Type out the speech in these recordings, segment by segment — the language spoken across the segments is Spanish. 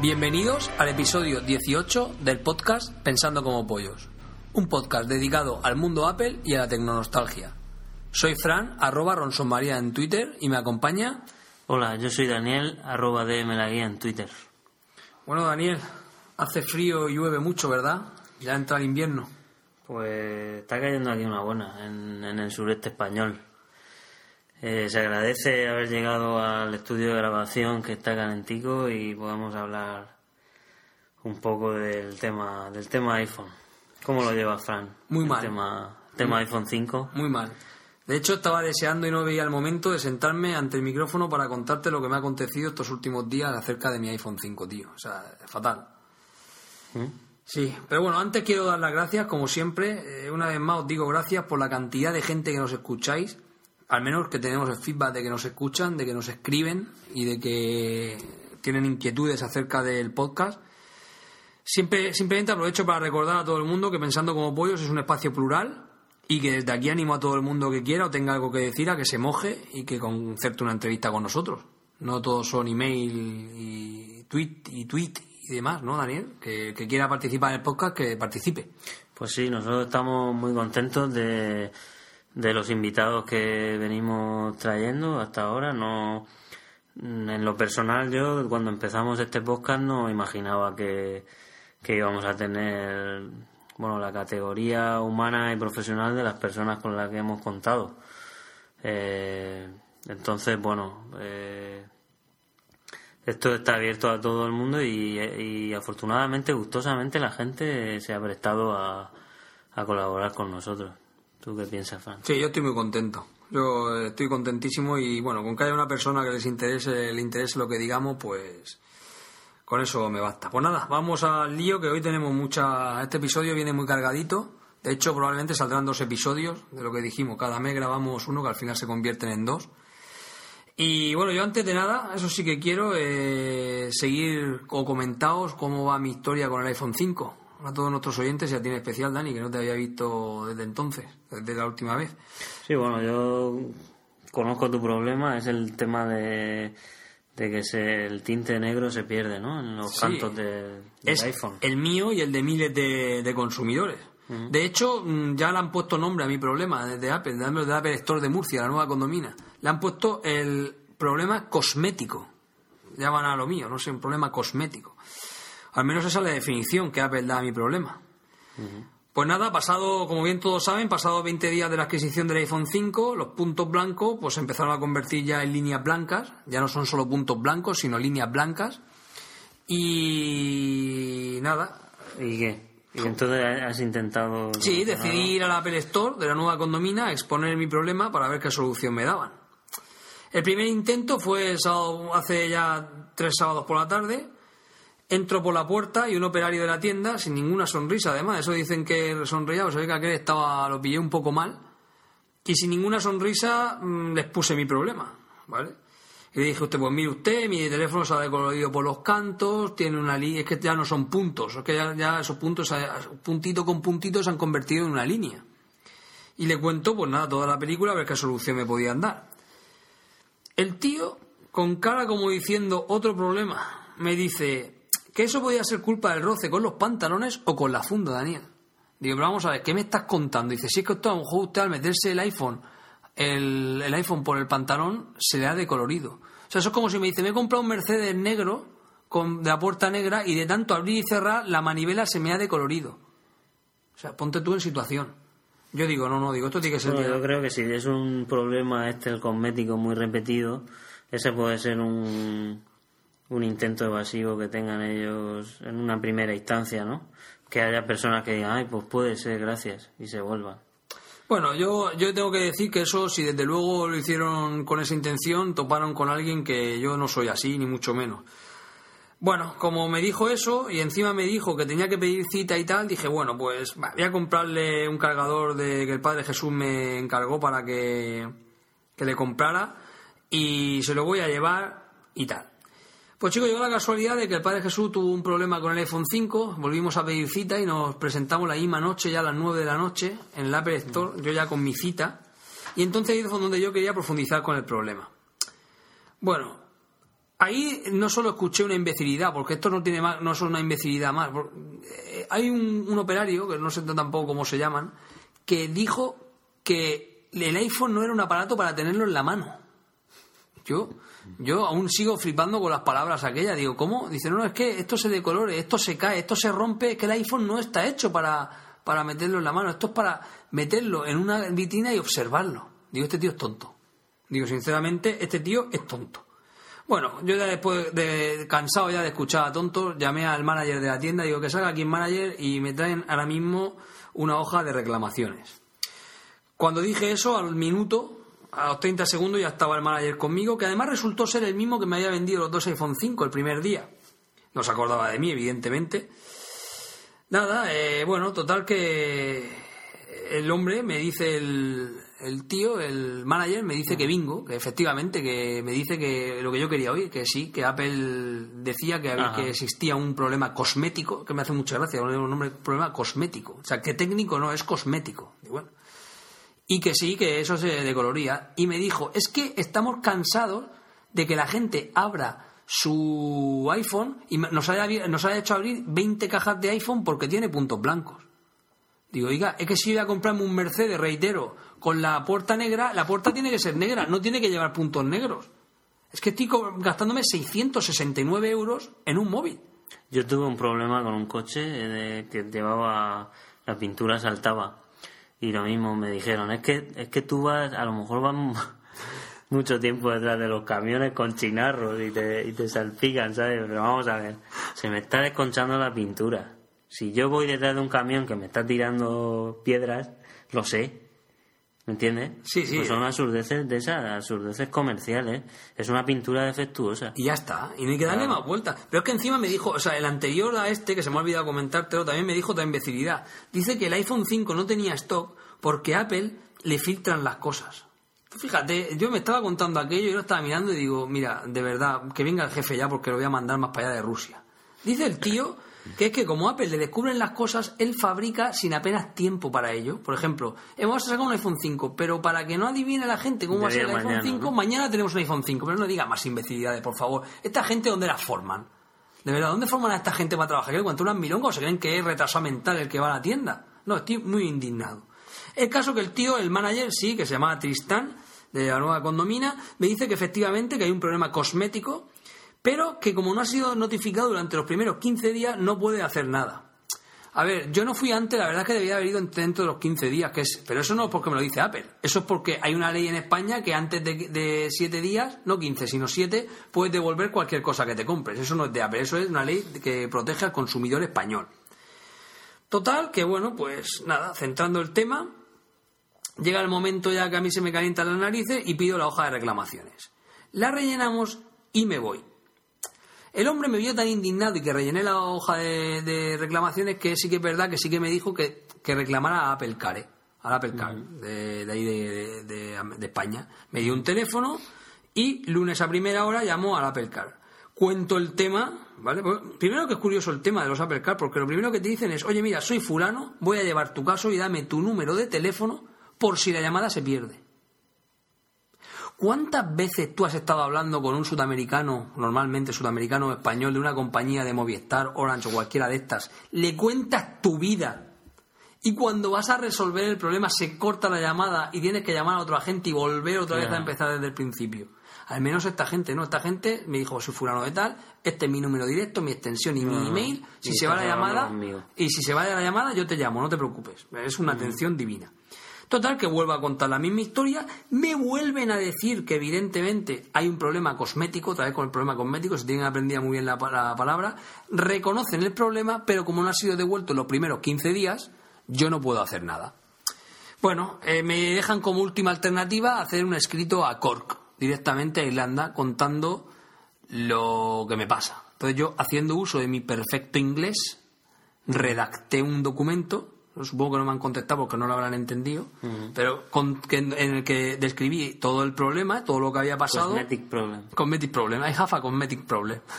Bienvenidos al episodio 18 del podcast Pensando como Pollos, un podcast dedicado al mundo Apple y a la tecnonostalgia. Soy Fran, arroba Ronsonmaría en Twitter y me acompaña... Hola, yo soy Daniel, arroba DM la guía en Twitter. Bueno, Daniel, hace frío y llueve mucho, ¿verdad? Ya entra el invierno. Pues está cayendo aquí una buena en, en el sureste español. Eh, se agradece haber llegado al estudio de grabación que está calentico y podamos hablar un poco del tema del tema iPhone. ¿Cómo lo lleva Fran? Muy El mal. tema, tema iPhone 5. Muy mal. De hecho, estaba deseando y no veía el momento de sentarme ante el micrófono para contarte lo que me ha acontecido estos últimos días acerca de mi iPhone 5, tío. O sea, fatal. ¿Mm? Sí, pero bueno, antes quiero dar las gracias, como siempre. Eh, una vez más os digo gracias por la cantidad de gente que nos escucháis. Al menos que tenemos el feedback de que nos escuchan, de que nos escriben y de que tienen inquietudes acerca del podcast. Siempre, simplemente aprovecho para recordar a todo el mundo que Pensando como Pollos es un espacio plural y que desde aquí animo a todo el mundo que quiera o tenga algo que decir a que se moje y que concerte una entrevista con nosotros. No todos son email y tweet y tweet y demás, ¿no, Daniel? Que, que quiera participar en el podcast, que participe. Pues sí, nosotros estamos muy contentos de, de los invitados que venimos trayendo hasta ahora. No, en lo personal, yo cuando empezamos este podcast no imaginaba que, que íbamos a tener bueno la categoría humana y profesional de las personas con las que hemos contado. Eh, entonces, bueno, eh, esto está abierto a todo el mundo y, y afortunadamente, gustosamente, la gente se ha prestado a, a colaborar con nosotros. ¿Tú qué piensas, Fran? Sí, yo estoy muy contento. Yo estoy contentísimo y bueno, con que haya una persona que les interese, le interese lo que digamos, pues con eso me basta. Pues nada, vamos al lío que hoy tenemos mucha. Este episodio viene muy cargadito. De hecho, probablemente saldrán dos episodios de lo que dijimos. Cada mes grabamos uno que al final se convierten en dos. Y bueno, yo antes de nada, eso sí que quiero eh, seguir o comentaos cómo va mi historia con el iPhone 5. A todos nuestros oyentes y a ti en especial, Dani, que no te había visto desde entonces, desde la última vez. Sí, bueno, yo conozco tu problema, es el tema de, de que se, el tinte negro se pierde, ¿no? En los Sí. cantos de, del es iPhone. el mío y el de miles de, de consumidores. De hecho, mm, ya le han puesto nombre a mi problema desde Apple, de de Apple Store de Murcia, la nueva condomina. Le han puesto el problema cosmético. Llaman a lo mío, no sé, un problema cosmético. Al menos esa es la definición que Apple da a mi problema. Pues nada, pasado, como bien todos saben, pasado 20 días de la adquisición del iPhone 5, los puntos blancos pues empezaron a convertir ya en líneas blancas. Ya no son solo puntos blancos, sino líneas blancas. Y nada, ¿Y qué? ¿Y entonces has intentado...? Sí, decidí ir a la Apple Store de la nueva condomina a exponer mi problema para ver qué solución me daban. El primer intento fue el sábado- hace ya tres sábados por la tarde. Entro por la puerta y un operario de la tienda, sin ninguna sonrisa, además, eso dicen que sonreía, pues ve que estaba, lo pillé un poco mal. Y sin ninguna sonrisa mm, les puse mi problema, ¿vale? Y le dije usted, pues mire usted, mi teléfono se ha decolorido por los cantos, tiene una línea, es que ya no son puntos, es que ya, ya esos puntos, puntito con puntito se han convertido en una línea. Y le cuento, pues nada, toda la película, a ver qué solución me podían dar. El tío, con cara como diciendo otro problema, me dice que eso podía ser culpa del roce con los pantalones o con la funda, Daniel. Digo, pero vamos a ver, ¿qué me estás contando? Dice, si es que esto a lo mejor usted al meterse el iPhone el, el iPhone por el pantalón, se le ha decolorido. O sea, eso es como si me dice, me he comprado un Mercedes negro con, de la puerta negra y de tanto abrir y cerrar, la manivela se me ha decolorido. O sea, ponte tú en situación. Yo digo, no, no, digo, esto tiene que ser... Bueno, yo creo que si es un problema este el cosmético muy repetido, ese puede ser un, un intento evasivo que tengan ellos en una primera instancia, ¿no? Que haya personas que digan, ay, pues puede ser, gracias, y se vuelvan. Bueno, yo, yo tengo que decir que eso, si desde luego lo hicieron con esa intención, toparon con alguien que yo no soy así, ni mucho menos. Bueno, como me dijo eso y encima me dijo que tenía que pedir cita y tal, dije, bueno, pues voy a comprarle un cargador de que el Padre Jesús me encargó para que, que le comprara y se lo voy a llevar y tal. Pues chicos, llegó la casualidad de que el Padre Jesús tuvo un problema con el iPhone 5, volvimos a pedir cita y nos presentamos la misma noche, ya a las 9 de la noche, en el Apple Store, yo ya con mi cita, y entonces ahí fue donde yo quería profundizar con el problema. Bueno, ahí no solo escuché una imbecilidad, porque esto no tiene más, no es una imbecilidad más. Eh, hay un, un operario, que no sé tampoco cómo se llaman, que dijo que el iPhone no era un aparato para tenerlo en la mano. Yo, yo aún sigo flipando con las palabras aquellas. Digo, ¿cómo? Dice, no, no, es que esto se decolore, esto se cae, esto se rompe, que el iPhone no está hecho para, para meterlo en la mano, esto es para meterlo en una vitrina y observarlo. Digo, este tío es tonto. Digo, sinceramente, este tío es tonto. Bueno, yo ya después de cansado ya de escuchar a tontos, llamé al manager de la tienda, digo que salga aquí en manager y me traen ahora mismo una hoja de reclamaciones. Cuando dije eso, al minuto, a los 30 segundos ya estaba el manager conmigo, que además resultó ser el mismo que me había vendido los dos iPhone 5 el primer día. No se acordaba de mí, evidentemente. Nada, eh, bueno, total que el hombre me dice el, el tío, el manager, me dice que bingo, que efectivamente, que me dice que lo que yo quería oír, que sí, que Apple decía que, había, que existía un problema cosmético, que me hace mucha gracia, un nombre, problema cosmético. O sea, que técnico no, es cosmético. Y bueno, y que sí, que eso se decoloría. Y me dijo, es que estamos cansados de que la gente abra su iPhone y nos haya, nos haya hecho abrir 20 cajas de iPhone porque tiene puntos blancos. Digo, oiga, es que si voy a comprarme un Mercedes, reitero, con la puerta negra, la puerta tiene que ser negra, no tiene que llevar puntos negros. Es que estoy gastándome 669 euros en un móvil. Yo tuve un problema con un coche eh, que llevaba la pintura saltaba y lo mismo me dijeron es que es que tú vas a lo mejor vas mu- mucho tiempo detrás de los camiones con chinarros y te, y te salpican sabes pero vamos a ver se me está desconchando la pintura. Si yo voy detrás de un camión que me está tirando piedras lo sé ¿Me entiendes? Sí, sí. Pues son absurdeces de esas, absurdeces comerciales. Es una pintura defectuosa. Y ya está, y no hay que darle más vueltas. Pero es que encima me dijo, o sea, el anterior a este, que se me ha olvidado comentártelo, también me dijo otra imbecilidad. Dice que el iPhone 5 no tenía stock porque Apple le filtran las cosas. Fíjate, yo me estaba contando aquello yo lo estaba mirando y digo, mira, de verdad, que venga el jefe ya porque lo voy a mandar más para allá de Rusia. Dice el tío que es que como Apple le descubren las cosas, él fabrica sin apenas tiempo para ello. Por ejemplo, hemos sacado un iPhone 5, pero para que no adivine la gente cómo va a ser el día a iPhone mañana, 5, ¿no? mañana tenemos un iPhone 5, pero no diga más imbecilidades, por favor. ¿Esta gente dónde la forman? De verdad, ¿dónde forman a esta gente para trabajar? ¿Que cuentan unas milongas o se creen que es retrasado mental el que va a la tienda? No, estoy muy indignado. El caso que el tío, el manager, sí, que se llama Tristán, de la nueva condomina, me dice que efectivamente que hay un problema cosmético, pero que como no ha sido notificado durante los primeros 15 días, no puede hacer nada. A ver, yo no fui antes, la verdad es que debía haber ido dentro de los 15 días, que es, pero eso no es porque me lo dice Apple, eso es porque hay una ley en España que antes de, de 7 días, no 15, sino 7, puedes devolver cualquier cosa que te compres. Eso no es de Apple, eso es una ley que protege al consumidor español. Total, que bueno, pues nada, centrando el tema, llega el momento ya que a mí se me calientan las narices y pido la hoja de reclamaciones. La rellenamos y me voy. El hombre me vio tan indignado y que rellené la hoja de, de reclamaciones que sí que es verdad que sí que me dijo que, que reclamara a Apple Care, al Apple Care de, de ahí de España. Me dio un teléfono y lunes a primera hora llamó al Apple Care. Cuento el tema, ¿vale? Pues, primero que es curioso el tema de los Apple Care, porque lo primero que te dicen es, oye mira, soy fulano, voy a llevar tu caso y dame tu número de teléfono por si la llamada se pierde. ¿Cuántas veces tú has estado hablando con un sudamericano, normalmente sudamericano o español, de una compañía de Movistar, Orange o cualquiera de estas? Le cuentas tu vida Y cuando vas a resolver el problema se corta la llamada y tienes que llamar a otro agente y volver otra vez a empezar desde el principio. Al menos esta gente, ¿no? Esta gente me dijo, soy fulano de tal, este es mi número directo, mi extensión y mi No, no. email. Si se va la llamada, y si se va la llamada, yo te llamo, no te preocupes. Es una atención divina. Total, que vuelvo a contar la misma historia. Me vuelven a decir que, evidentemente, hay un problema cosmético, otra vez con el problema cosmético, se tienen aprendida muy bien la, pa- la palabra. Reconocen el problema, pero como no ha sido devuelto en los primeros 15 días, yo no puedo hacer nada. Bueno, eh, me dejan como última alternativa hacer un escrito a Cork, directamente a Irlanda, contando lo que me pasa. Entonces yo, haciendo uso de mi perfecto inglés, redacté un documento, supongo que no me han contestado porque no lo habrán entendido, pero con- que- en el que describí todo el problema, todo lo que había pasado. Cosmetic problem. Cosmetic problem. I have a cosmetic problem.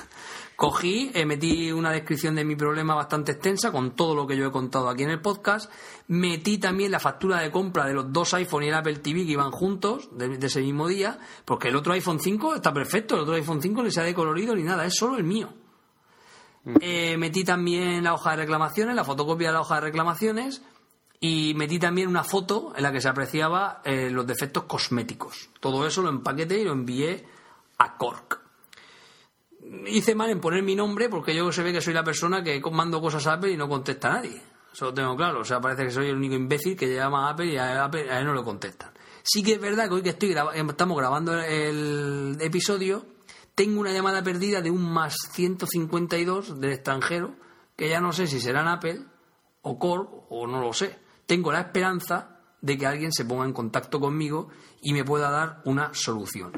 Cogí, eh, metí una descripción de mi problema bastante extensa con todo lo que yo he contado aquí en el podcast. Metí también la factura de compra de los dos iPhone y el Apple TV que iban juntos de, de ese mismo día, porque el otro iPhone 5 está perfecto, el otro iPhone 5 ni se ha decolorido ni nada, es solo el mío. Eh, metí también la hoja de reclamaciones, la fotocopia de la hoja de reclamaciones y metí también una foto en la que se apreciaba eh, los defectos cosméticos. Todo eso lo empaqueté y lo envié a Cork. Hice mal en poner mi nombre porque yo se ve que soy la persona que mando cosas a Apple y no contesta a nadie. Eso lo tengo claro. O sea, parece que soy el único imbécil que llama a Apple y a, Apple, a él no lo contestan. Sí que es verdad que hoy que estoy graba- estamos grabando el episodio, tengo una llamada perdida de un más 152 del extranjero, que ya no sé si serán Apple o Corp o no lo sé. Tengo la esperanza de que alguien se ponga en contacto conmigo y me pueda dar una solución.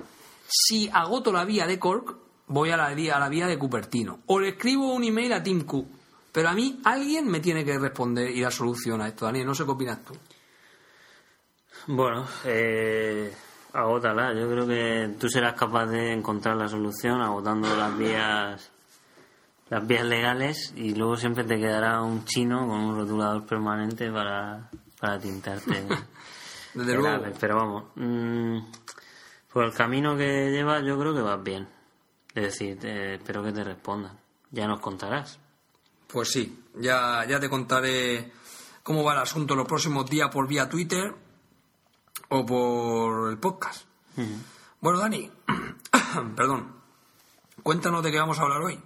Si agoto la vía de Cork, voy a la, vía- a la vía de Cupertino. O le escribo un email a Tim Cook. Pero a mí alguien me tiene que responder y dar solución a esto, Daniel. No sé qué opinas tú. Bueno, eh, agótala. Yo creo que tú serás capaz de encontrar la solución agotando las vías las vías legales y luego siempre te quedará un chino con un rotulador permanente para, para tintarte. Desde luego. ave. Pero vamos, mm, por el camino que llevas yo creo que vas bien. Es decir, eh, espero que te respondan. Ya nos contarás. Pues sí, ya, ya te contaré cómo va el asunto los próximos días por vía Twitter o por el podcast. Bueno, Dani, perdón, cuéntanos de qué vamos a hablar hoy.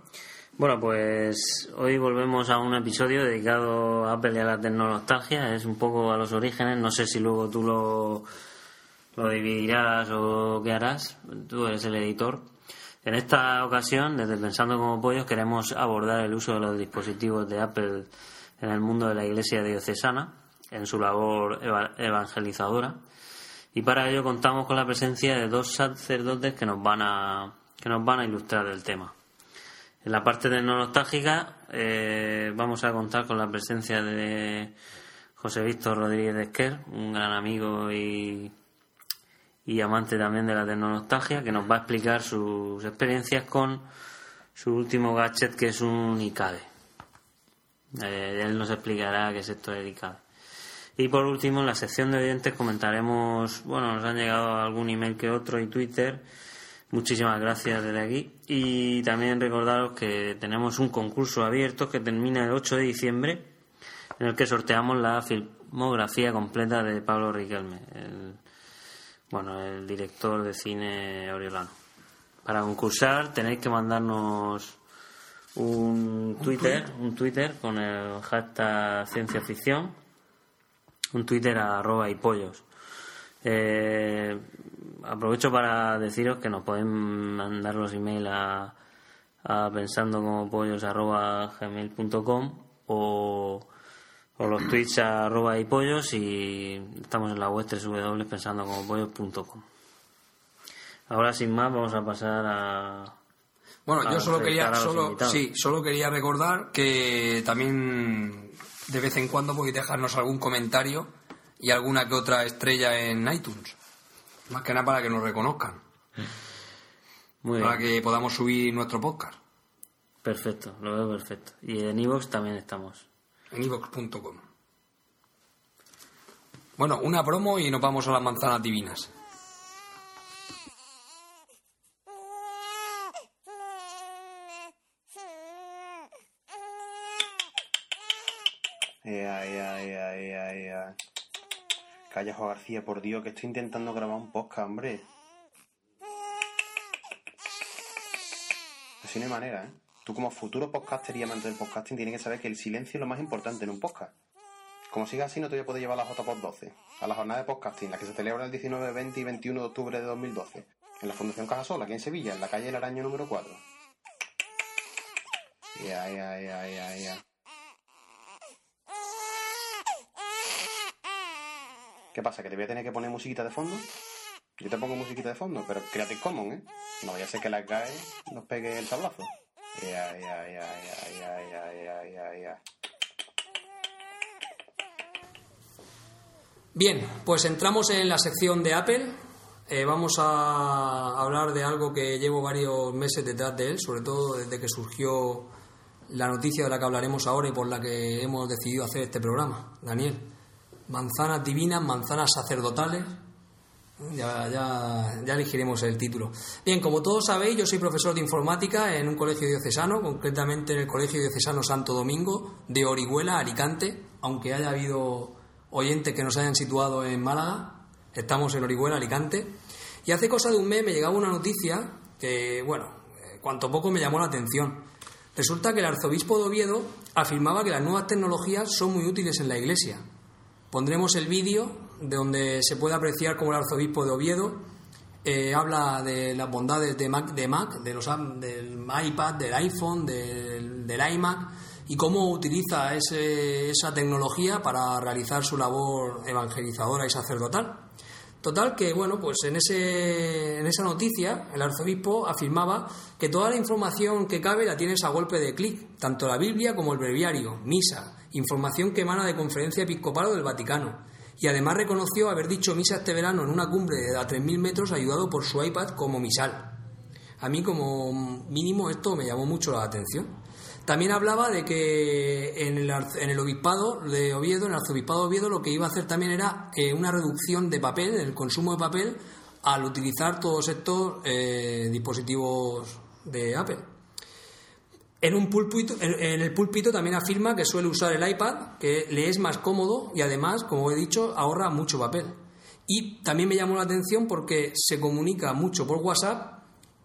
Bueno, pues hoy volvemos a un episodio dedicado a Apple y a la tecnología. Es un poco a los orígenes. No sé si luego tú lo, lo dividirás o qué harás. Tú eres el editor. En esta ocasión, desde Pensando como Pollos, queremos abordar el uso de los dispositivos de Apple en el mundo de la Iglesia diocesana, en su labor eva- evangelizadora. Y para ello contamos con la presencia de dos sacerdotes que nos van a, que nos van a ilustrar el tema. En la parte tecnológica eh, vamos a contar con la presencia de José Víctor Rodríguez de Esquer, un gran amigo y, y amante también de la tecnología, que nos va a explicar sus experiencias con su último gadget que es un iCade. Eh, él nos explicará qué es esto del iCade. Y por último, en la sección de oyentes comentaremos, bueno, nos han llegado algún email que otro y Twitter. Muchísimas gracias desde aquí. Y también recordaros que tenemos un concurso abierto que termina el 8 de diciembre, en el que sorteamos la filmografía completa de Pablo Riquelme, el, bueno, el director de cine oriolano. Para concursar tenéis que mandarnos un Twitter, un Twitter con el hashtag ciencia ficción, un Twitter a arroba y pollos. Eh, aprovecho para deciros que nos pueden mandar los emails a, a pensando como pollos arroba gmail.com o, o los tweets a arroba y pollos y estamos en la web www.pensandocomopollos.com ahora sin más vamos a pasar a Bueno, a yo solo quería, solo, sí, solo quería recordar que también de vez en cuando podéis dejarnos algún comentario y alguna que otra estrella en iTunes. Más que nada para que nos reconozcan, muy para bien que podamos subir nuestro podcast perfecto lo veo perfecto y en iVoox también estamos en ivox.com. Bueno, una promo y nos vamos a las manzanas divinas. Ay, ay, ay, ay, ay. Calla, Juan García, por Dios, que estoy intentando grabar un podcast, hombre. Así no hay manera, ¿eh? Tú como futuro podcaster y amante del podcasting tienes que saber que el silencio es lo más importante en un podcast. Como siga así, no te voy a poder llevar a la JPod 12, a la jornada de podcasting, la que se celebra el 19, 20 y 21 de octubre de 2012, en la Fundación Cajasol, aquí en Sevilla, en la calle El Araño número 4. Ya, ya, ya, ya, ya. ¿Qué pasa? ¿Que te voy a tener que poner musiquita de fondo? Yo te pongo musiquita de fondo, pero Creative Commons, ¿eh? No vaya a ser que la GAE nos pegue el tablazo. Ya, ya, ya, ya, ya, ya, ya, ya. Bien, pues entramos en la sección de Apple. Eh, vamos a hablar de algo que llevo varios meses detrás de él, sobre todo desde que surgió la noticia de la que hablaremos ahora y por la que hemos decidido hacer este programa. Daniel manzanas divinas, manzanas sacerdotales. Ya, ya, ya elegiremos el título. Bien, como todos sabéis, yo soy profesor de informática en un colegio diocesano, concretamente en el Colegio Diocesano Santo Domingo de Orihuela, Alicante, aunque haya habido oyentes que nos hayan situado en Málaga, estamos en Orihuela, Alicante. Y hace cosa de un mes me llegaba una noticia que, bueno, eh, cuanto poco me llamó la atención. Resulta que el arzobispo de Oviedo afirmaba que las nuevas tecnologías son muy útiles en la iglesia. Pondremos el vídeo de donde se puede apreciar cómo el arzobispo de Oviedo eh, habla de las bondades de Mac, de Mac de los, del iPad, del iPhone, del, iMac y cómo utiliza ese, esa tecnología para realizar su labor evangelizadora y sacerdotal. Total que, bueno, pues en, en esa noticia el arzobispo afirmaba que toda la información que cabe la tienes a golpe de clic, tanto la Biblia como el breviario, misa, información que emana de conferencia episcopal del Vaticano. Y además reconoció haber dicho misa este verano en una cumbre de a 3.000 metros ayudado por su iPad como misal. A mí como mínimo esto me llamó mucho la atención. También hablaba de que en el, en el obispado de Oviedo, en el arzobispado de Oviedo, lo que iba a hacer también era eh, una reducción de papel, el consumo de papel, al utilizar todos estos eh, dispositivos de Apple. En, un púlpito, en, el púlpito también afirma que suele usar el iPad, que le es más cómodo y además, como he dicho, ahorra mucho papel. Y también me llamó la atención porque se comunica mucho por WhatsApp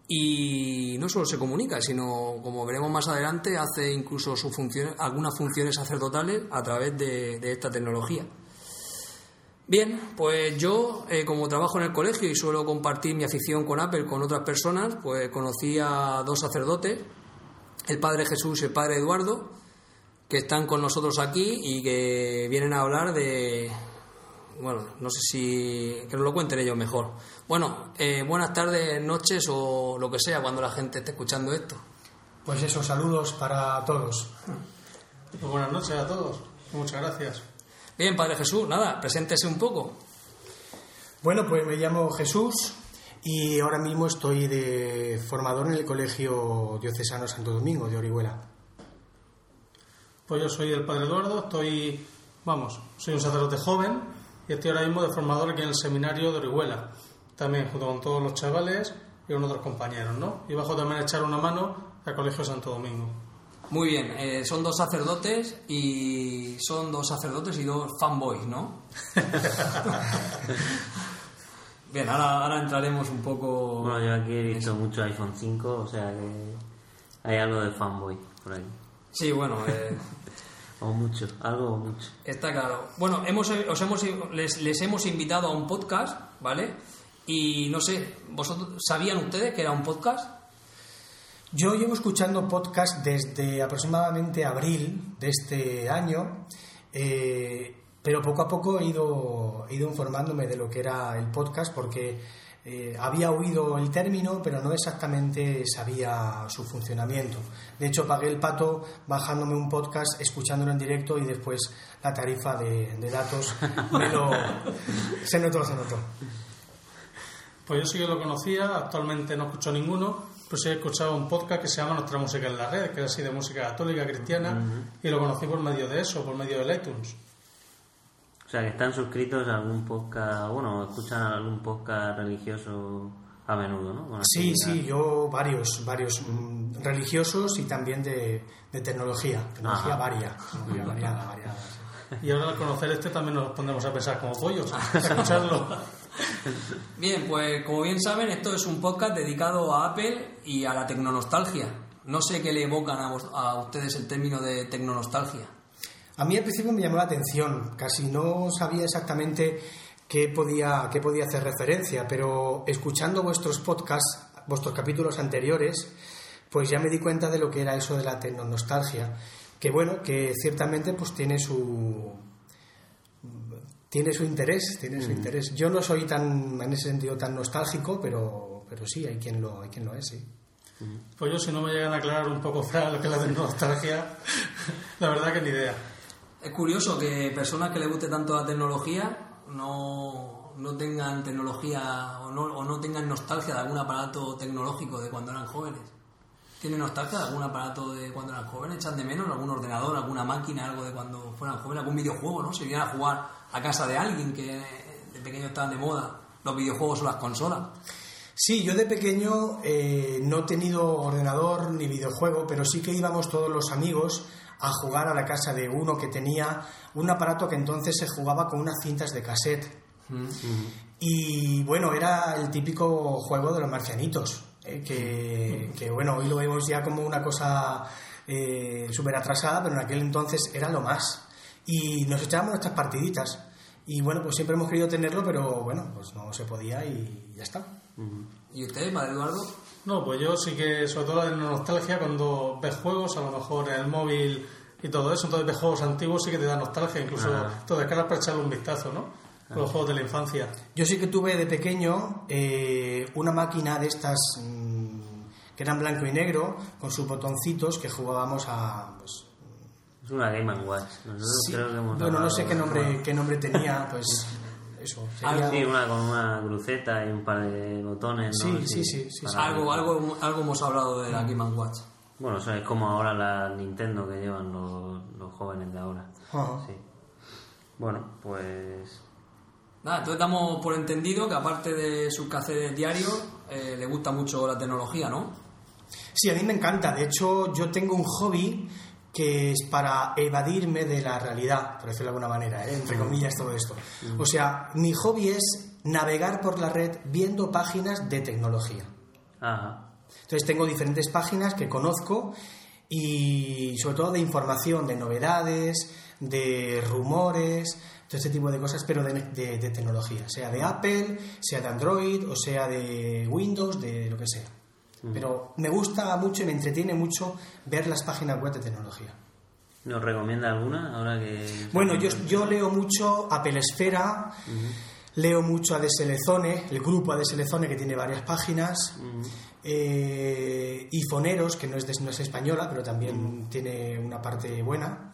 y no solo se comunica, sino, como veremos más adelante, hace incluso sus funciones, algunas funciones sacerdotales a través de, de esta tecnología. Bien, pues yo, eh, como trabajo en el colegio y suelo compartir mi afición con Apple con otras personas, pues conocí a dos sacerdotes, el Padre Jesús y el Padre Eduardo, que están con nosotros aquí y que vienen a hablar de, bueno, no sé si que nos lo cuenten ellos mejor. Bueno, eh, buenas tardes, noches o lo que sea cuando la gente esté escuchando esto. Pues eso, saludos para todos. Pues buenas noches a todos. Muchas gracias. Bien, Padre Jesús, nada, preséntese un poco. Bueno, pues me llamo Jesús y ahora mismo estoy de formador en el Colegio Diocesano Santo Domingo de Orihuela. Pues yo soy el Padre Eduardo, estoy, vamos, soy un sacerdote joven y estoy ahora mismo de formador aquí en el seminario de Orihuela, también junto con todos los chavales y con otros compañeros, ¿no? Y bajo también a echar una mano al Colegio Santo Domingo. Muy bien, eh, son dos sacerdotes y son dos sacerdotes y dos fanboys, ¿no? bien, ahora, ahora, entraremos un poco. Bueno, yo aquí he visto mucho iPhone 5, o sea que hay algo de fanboy por ahí. Sí, bueno. Eh, o mucho, algo o mucho. Está claro. Bueno, hemos, os hemos, les, les hemos invitado a un podcast, ¿vale? Y no sé, ¿vosotros sabían ustedes que era un podcast? Yo llevo escuchando podcast desde aproximadamente abril de este año, eh, pero poco a poco he ido, he ido informándome de lo que era el podcast porque eh, había oído el término, pero no exactamente sabía su funcionamiento. De hecho, pagué el pato bajándome un podcast, escuchándolo en directo y después la tarifa de, de datos me lo, se notó, se notó. Pues yo sí que lo conocía, actualmente no escucho ninguno, pero sí he escuchado un podcast que se llama Nuestra Música en la Red, que es así de música católica, cristiana, uh -huh. y lo conocí por medio de eso, por medio de iTunes. O sea, que están suscritos a algún podcast, bueno, escuchan algún podcast religioso a menudo, ¿no? Sí, sí, yo varios, varios mmm, religiosos y también de, de tecnología, tecnología varia, variada, variada. Y ahora al conocer este también nos pondremos a pensar como pollos, a escucharlo. Bien, pues como bien saben, esto es un podcast dedicado a Apple y a la tecnonostalgia. No sé qué le evocan a, vos- a ustedes el término de tecnonostalgia. A mí al principio me llamó la atención, casi no sabía exactamente qué podía, qué podía hacer referencia, pero escuchando vuestros podcasts, vuestros capítulos anteriores, pues ya me di cuenta de lo que era eso de la tecnonostalgia, que bueno, que ciertamente pues tiene su tiene su interés, tiene su interés. Yo no soy tan en ese sentido tan nostálgico, pero pero sí hay quien lo hay quien lo es, sí. Pues yo, si no me llegan a aclarar un poco, Fran, lo que es la nostalgia, la verdad que ni idea. Es curioso que personas que les guste tanto la tecnología no, no tengan tecnología o no, no tengan nostalgia de algún aparato tecnológico de cuando eran jóvenes. ¿Tienen nostalgia de algún aparato de cuando eran jóvenes? ¿Echan de menos algún ordenador, alguna máquina, algo de cuando fueran jóvenes, algún videojuego, ¿no? Si vinieran a jugar a casa de alguien que de pequeño estaban de moda, los videojuegos o las consolas. Sí, yo de pequeño eh, no he tenido ordenador ni videojuego, pero sí que íbamos todos los amigos a jugar a la casa de uno que tenía un aparato que entonces se jugaba con unas cintas de cassette. Y bueno, era el típico juego de los marcianitos, eh, que, que, bueno, hoy lo vemos ya como una cosa eh, súper atrasada, pero en aquel entonces era lo más. Y nos echábamos nuestras partiditas. Y bueno, pues siempre hemos querido tenerlo, pero bueno, pues no se podía y ya está. ¿Y usted, Eduardo? No, pues yo sí que, sobre todo la nostalgia, cuando ves juegos, a lo mejor en el móvil y todo eso, entonces ves juegos antiguos sí que te da nostalgia, incluso te descargas para echarle un vistazo, ¿no? Los juegos de la infancia. Yo sí que tuve de pequeño eh, una máquina de estas mm, que eran blanco y negro, con sus botoncitos que jugábamos a... Pues, Es una Game Watch. Nosotros sí, creo que hemos bueno, no sé qué nombre, qué nombre tenía, pues eso. sería- Sí, una con una cruceta y un par de botones. ¿no? Sí, sí, sí, Algo, algo, algo hemos hablado de la Game Watch. Bueno, eso es como ahora la Nintendo que llevan los, los jóvenes de ahora. Ajá. Sí. Bueno, pues. Nada, entonces damos por entendido que aparte de sus quehaceres diarios, eh, le gusta mucho la tecnología, ¿no? Sí, a mí me encanta. De hecho, yo tengo un hobby que es para evadirme de la realidad, por decirlo de alguna manera, ¿eh? entre comillas todo esto. O sea, mi hobby es navegar por la red viendo páginas de tecnología. Ajá. Entonces tengo diferentes páginas que conozco y sobre todo de información, de novedades, de rumores, todo este tipo de cosas, pero de, de- de tecnología, sea de Apple, sea de Android o sea de Windows, de lo que sea. Pero me gusta mucho y me entretiene mucho ver las páginas web de tecnología. ¿Nos recomienda alguna ahora que.? Bueno, yo, yo leo mucho Apple Esfera, leo mucho a Deselezone, el grupo a Deselezone que tiene varias páginas, eh, y Foneros, que no es, de- no es española, pero también tiene una parte buena,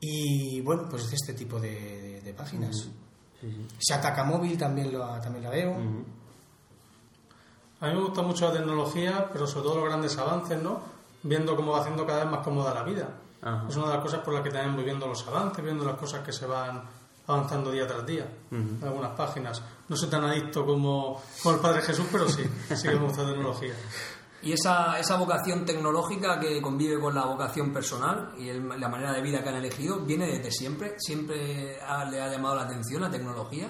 y bueno, pues este tipo de, de- de páginas. Shataka Móvil también, lo, también la veo. A mí me gusta mucho la tecnología, pero sobre todo los grandes avances, ¿no? Viendo cómo va haciendo cada vez más cómoda la vida. Ajá. Es una de las cosas por las que también voy viendo los avances, viendo las cosas que se van avanzando día tras día en algunas páginas. No soy tan adicto como, como el Padre Jesús, pero sí, sí que me gusta la tecnología. Y esa, esa vocación tecnológica que convive con la vocación personal y el- la manera de vida que han elegido, ¿viene desde siempre? ¿Siempre ha- le ha llamado la atención la tecnología?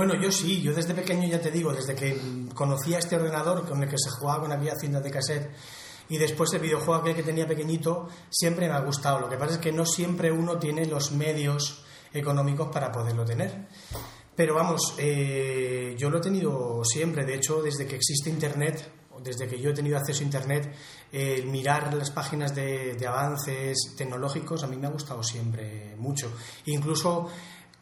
Bueno, yo sí, yo desde pequeño ya te digo, desde que conocía este ordenador con el que se jugaba con aquellas cintas de cassette y después el videojuego que tenía pequeñito, siempre me ha gustado. Lo que pasa es que no siempre uno tiene los medios económicos para poderlo tener. Pero vamos, eh, yo lo he tenido siempre, de hecho, desde que existe Internet, desde que yo he tenido acceso a Internet, mirar las páginas de, de avances tecnológicos a mí me ha gustado siempre mucho. Incluso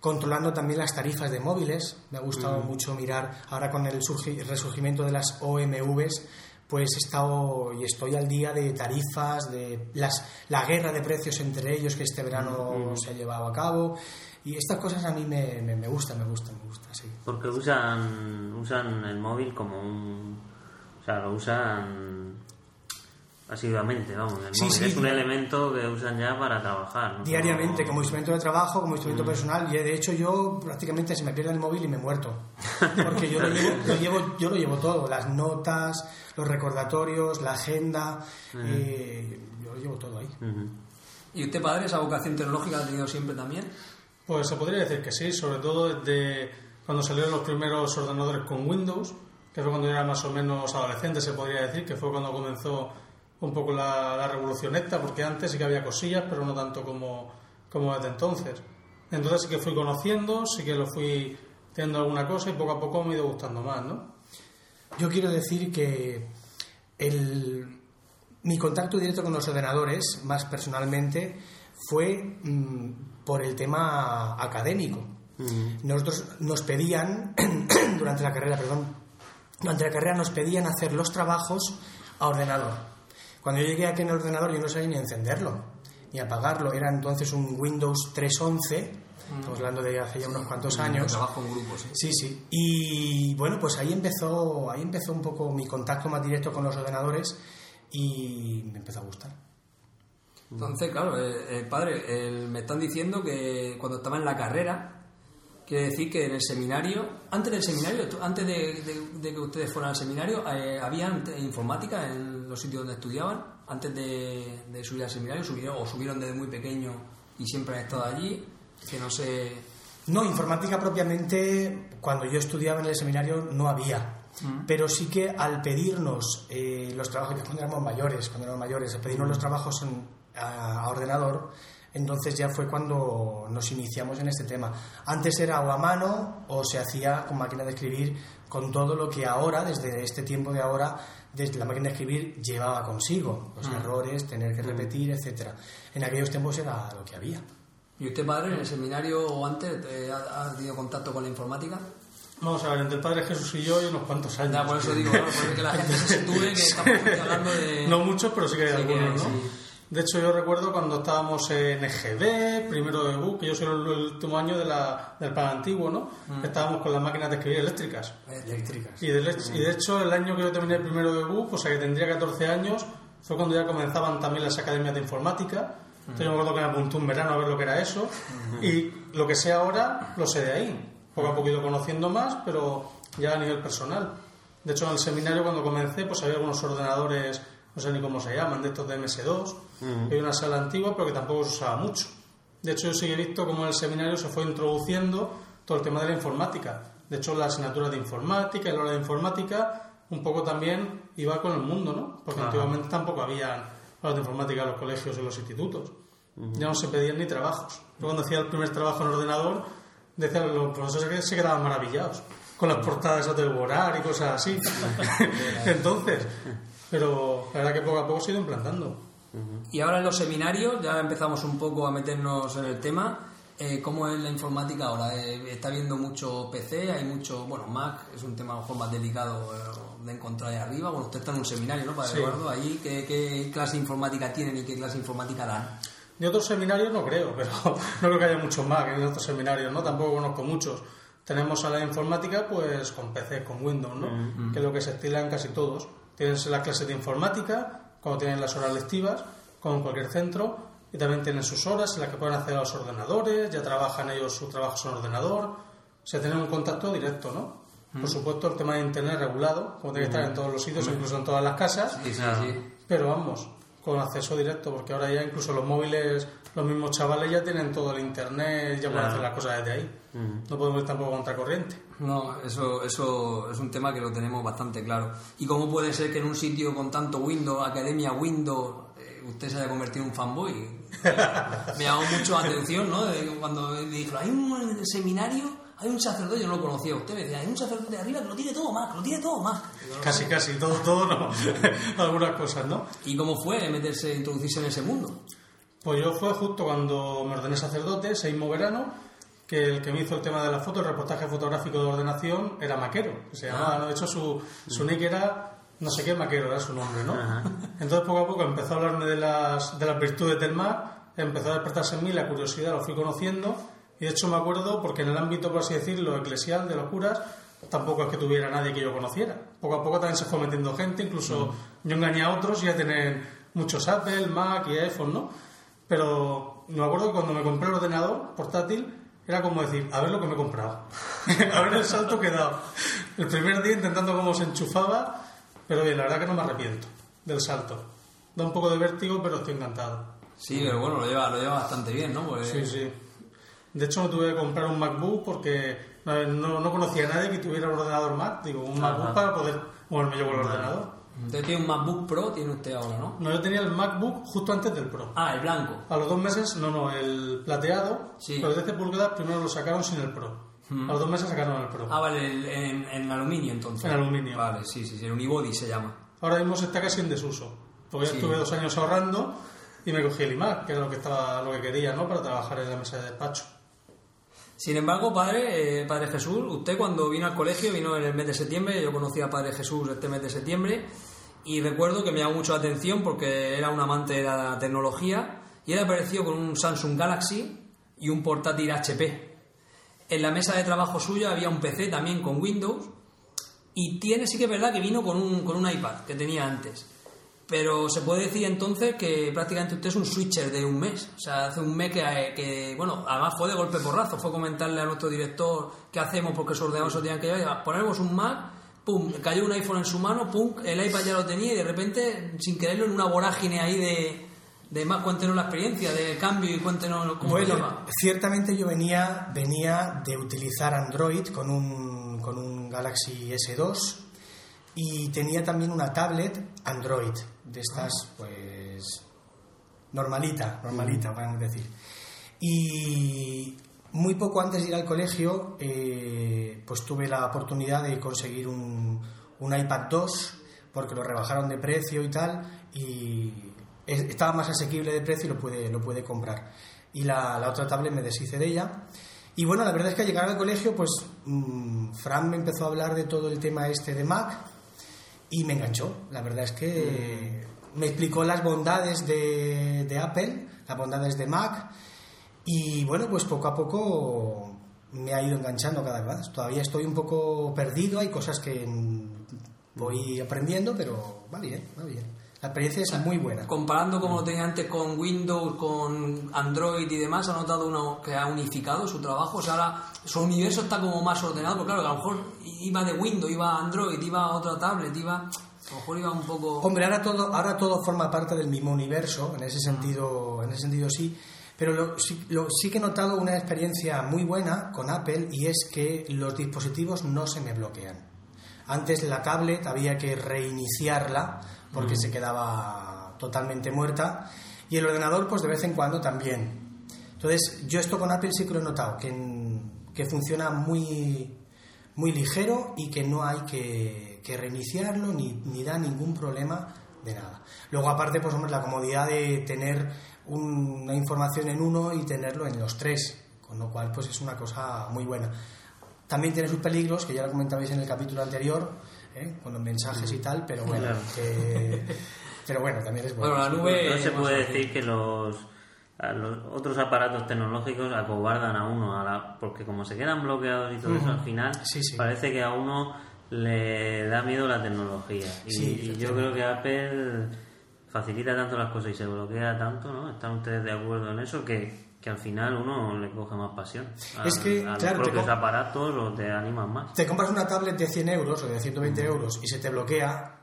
controlando también las tarifas de móviles, me ha gustado mucho mirar, ahora con el surgi- resurgimiento de las OMVs, pues he estado y estoy al día de tarifas, de las, la guerra de precios entre ellos que este verano se ha llevado a cabo. Y estas cosas a mí me, me, me gustan, me gustan, me gustan, sí. Porque usan, usan el móvil como un. O sea, lo usan asiduamente, vamos. El Sí, móvil sí, es un claro. elemento que usan ya para trabajar. ¿no? Diariamente, Como- como instrumento de trabajo, como instrumento personal, y de hecho yo prácticamente se me pierde el móvil y me he muerto. Porque yo lo llevo, lo llevo, yo lo llevo todo, las notas, los recordatorios, la agenda, eh, yo lo llevo todo ahí. ¿Y usted, padre, esa vocación tecnológica ha tenido siempre también? Pues se podría decir que sí, sobre todo desde cuando salieron los primeros ordenadores con Windows, que fue cuando yo era más o menos adolescente, se podría decir, que fue cuando comenzó un poco la, la revolución esta, porque antes sí que había cosillas, pero no tanto como, como desde entonces. Entonces sí que fui conociendo, sí que lo fui teniendo alguna cosa y poco a poco me ha ido gustando más, ¿no? Yo quiero decir que el, mi contacto directo con los ordenadores, más personalmente, fue mm, por el tema académico. Nosotros nos pedían, durante la carrera, perdón, durante la carrera nos pedían hacer los trabajos a ordenador. Cuando yo llegué aquí en el ordenador yo no sabía ni encenderlo, ni apagarlo. Era entonces un Windows 3.11, estamos hablando de hace ya unos cuantos años. Trabajo en grupos, ¿sí? Sí, sí. Y bueno, pues ahí empezó, ahí empezó un poco mi contacto más directo con los ordenadores y me empezó a gustar. Entonces, claro, eh, eh, padre, el- me están diciendo que cuando estaba en la carrera, quiere decir que en el seminario, antes del seminario, antes de, de- de que ustedes fueran al seminario, eh, ¿había informática en los sitios donde estudiaban? Antes de, de subir al seminario, subieron, o subieron desde muy pequeño y siempre han estado allí, que no sé... No, informática propiamente, cuando yo estudiaba en el seminario no había. Pero sí que al pedirnos eh, los trabajos, cuando éramos mayores, cuando éramos mayores, al pedirnos los trabajos en- a, a ordenador, entonces ya fue cuando nos iniciamos en este tema. Antes era o a mano o se hacía con máquina de escribir, con todo lo que ahora, desde este tiempo de ahora, desde la máquina de escribir llevaba consigo, los errores, tener que repetir, etcétera. En aquellos tiempos era lo que había. ¿Y usted, padre, en el seminario o antes eh, ha, ha tenido contacto con la informática? Vamos a ver, entre el Padre Jesús y yo hay unos cuantos años. Ya, por eso digo, claro, por que la gente se sitúe que estamos hablando de... No muchos, pero sí que hay Sí algunos, ¿no? sí. De hecho, yo recuerdo cuando estábamos en EGB, primero de BU, que yo soy el, último año de la, del plan antiguo, ¿no? Mm. Estábamos con las máquinas de escribir eléctricas. Eléctricas. Y de, y de hecho, el año que yo terminé el primero de BU, pues a que tendría 14 años, fue cuando ya comenzaban también las academias de informática. Entonces yo me acuerdo que me apunté un verano a ver lo que era eso. Y lo que sé ahora, lo sé de ahí. Poco a poco he ido conociendo más, pero ya a nivel personal. De hecho, en el seminario cuando comencé, pues había algunos ordenadores, no sé ni cómo se llaman, de estos de MS2. Hay una sala antigua, pero que tampoco se usaba mucho. De hecho, yo sí he visto cómo en el seminario se fue introduciendo todo el tema de la informática. De hecho, la asignatura de informática, el hora de informática, un poco también iba con el mundo, ¿no? Porque antiguamente tampoco había horas de informática en los colegios y en los institutos. Ya no se pedían ni trabajos. Yo cuando hacía el primer trabajo en ordenador, decían los profesores que se quedaban maravillados con las portadas del Borar y cosas así. Entonces, pero la verdad que poco a poco se ha ido implantando. Y ahora en los seminarios ya empezamos un poco a meternos en el tema. Eh, ¿Cómo es la informática ahora? Eh, está viendo mucho PC, hay mucho, bueno, Mac es un tema a lo mejor más delicado eh, de encontrar ahí arriba. Bueno, usted está en un seminario, ¿no, Padre Sí. Eduardo? Ahí, ¿qué, ¿qué clase de informática tienen y qué clase de informática dan? De otros seminarios no creo, pero no creo que haya muchos que en otros seminarios, ¿no? Tampoco conozco muchos. Tenemos a la informática, pues con PC, con Windows, ¿no? Que es lo que se estila en casi todos. Tienes las clases de informática, como tienen las horas lectivas, como en cualquier centro, y también tienen sus horas en las que pueden acceder a los ordenadores, ya trabajan ellos sus trabajos en ordenador, se tienen un contacto directo, ¿no? Por supuesto, el tema de Internet regulado, como tiene que estar en todos los sitios, incluso en todas las casas, Sí, sí, sí. pero vamos, con acceso directo, porque ahora ya incluso los móviles, los mismos chavales ya tienen todo el internet, ya pueden hacer las cosas desde ahí. No podemos ir tampoco contra corriente. No, eso, eso es un tema que lo tenemos bastante claro. ¿Y cómo puede ser que en un sitio con tanto Windows, Academia Windows, eh, usted se haya convertido en un fanboy? Me llamó mucho la atención, ¿no? Cuando me dijo, hay un seminario, hay un sacerdote, yo no lo conocía, usted me decía, hay un sacerdote de arriba que lo tiene todo más, que lo tiene todo más. Casi, casi, todo, todo no. Algunas cosas, ¿no? ¿Y cómo fue meterse, introducirse en ese mundo? Pues yo fue justo cuando me ordené sacerdote, ese mismo verano, que el que me hizo el tema de la foto, el reportaje fotográfico de ordenación, era Maquero, que se llamaba, ¿no? De hecho, su, su nick era no sé qué Maquero, era su nombre, ¿no? Entonces, poco a poco empezó a hablarme de las, de las virtudes del Mac, empezó a despertarse en mí la curiosidad, lo fui conociendo, y de hecho me acuerdo, porque en el ámbito, por así decirlo, eclesial de los curas, tampoco es que tuviera nadie que yo conociera. Poco a poco también se fue metiendo gente, incluso yo engañé a otros y a tener muchos Apple, Mac y iPhone, ¿no? Pero me acuerdo que cuando me compré el ordenador portátil era como decir, a ver lo que me he comprado, a ver el salto que he dado. El primer día intentando cómo se enchufaba, pero bien, la verdad que no me arrepiento del salto. Da un poco de vértigo, pero estoy encantado. Sí, pero bueno, lo lleva, lo lleva bastante bien, ¿no? Pues- Sí, sí. De hecho, me tuve que comprar un MacBook porque no, no- no conocía a nadie que tuviera un ordenador Mac. Digo, un Ajá. MacBook para poder moverme yo con el ordenador. Usted tiene un MacBook Pro, tiene usted ahora, ¿no? No, yo tenía el MacBook justo antes del Pro. Ah, el blanco. A los dos meses, no, no, el plateado, Sí. los 13 pulgadas primero lo sacaron sin el Pro. A los dos meses sacaron el Pro. Ah, vale, el- en, en aluminio entonces. En aluminio. Vale, sí, sí, sí, el unibody se llama. Ahora mismo se está casi en desuso. Porque Sí. estuve dos años ahorrando y me cogí el iMac, que era lo que estaba lo que quería, ¿no? Para trabajar en la mesa de despacho. Sin embargo, padre, eh, padre Jesús, usted cuando vino al colegio, vino en el mes de septiembre, yo conocí a padre Jesús este mes de septiembre, y recuerdo que me llamó mucho la atención porque era un amante de la tecnología, y él apareció con un Samsung Galaxy y un portátil HP. En la mesa de trabajo suya había un PC también con Windows, y tiene, sí que es verdad que vino con un, con un iPad que tenía antes. Pero se puede decir entonces que prácticamente usted es un switcher de un mes. O sea, hace un mes que, que, bueno, además fue de golpe porrazo. Fue comentarle a nuestro director qué hacemos porque su ordenador se tenían que llevar. Ponemos un Mac, pum, cayó un iPhone en su mano, pum, el iPad ya lo tenía y de repente, sin quererlo, en una vorágine ahí de, de más, cuéntenos la experiencia del cambio y cuéntenos cómo. Bueno, ciertamente yo venía, venía de utilizar Android con un, con un Galaxy S2 y tenía también una tablet Android, de estas, pues, normalita, normalita, podemos decir. Y muy poco antes de ir al colegio, eh, pues tuve la oportunidad de conseguir un, un iPad 2 porque lo rebajaron de precio y tal y es- estaba más asequible de precio y lo pude, lo pude comprar. Y la, la otra tablet me deshice de ella. Y bueno, la verdad es que al llegar al colegio, pues mm, Fran me empezó a hablar de todo el tema este de Mac y me enganchó. La verdad es que me explicó las bondades de, de Apple, las bondades de Mac y bueno, pues poco a poco me ha ido enganchando cada vez más. Todavía estoy un poco perdido, hay cosas que voy aprendiendo, pero va bien, va bien. La experiencia es muy buena. Comparando como lo tenía antes con Windows, con Android y demás, ¿ha notado uno que ha unificado su trabajo? O sea, ahora su universo está como más ordenado, porque claro, que a lo mejor iba de Windows, iba a Android, iba a otra tablet, iba... A lo mejor iba un poco... Hombre, ahora todo, ahora todo forma parte del mismo universo, en ese sentido, en ese sentido sí. Pero lo, sí, lo- sí que he notado una experiencia muy buena con Apple y es que los dispositivos no se me bloquean. Antes la tablet había que reiniciarla porque se quedaba totalmente muerta y el ordenador pues de vez en cuando también. Entonces yo esto con Apple sí que lo he notado, que, que funciona muy, muy ligero y que no hay que, que reiniciarlo ni, ni da ningún problema de nada. Luego aparte pues hombre la comodidad de tener un- una información en uno y tenerlo en los tres, con lo cual pues es una cosa muy buena. También tiene sus peligros, que ya lo comentabais en el capítulo anterior, ¿eh? con los mensajes y tal, pero bueno, Claro. que- pero bueno, también es bueno. Bueno, la nube... No se puede fácil. decir que los, los otros aparatos tecnológicos acobardan a uno, a la- porque como se quedan bloqueados y todo eso, al final Sí, sí. parece que a uno le da miedo la tecnología. Y, Sí, y yo creo que Apple facilita tanto las cosas y se bloquea tanto, ¿no? ¿Están ustedes de acuerdo en eso? Que, que al final uno le coge más pasión. A, Es que, a los claro, te propios co- aparatos los te animan más. te compras una tablet de 100 euros o de 120 euros y se te bloquea,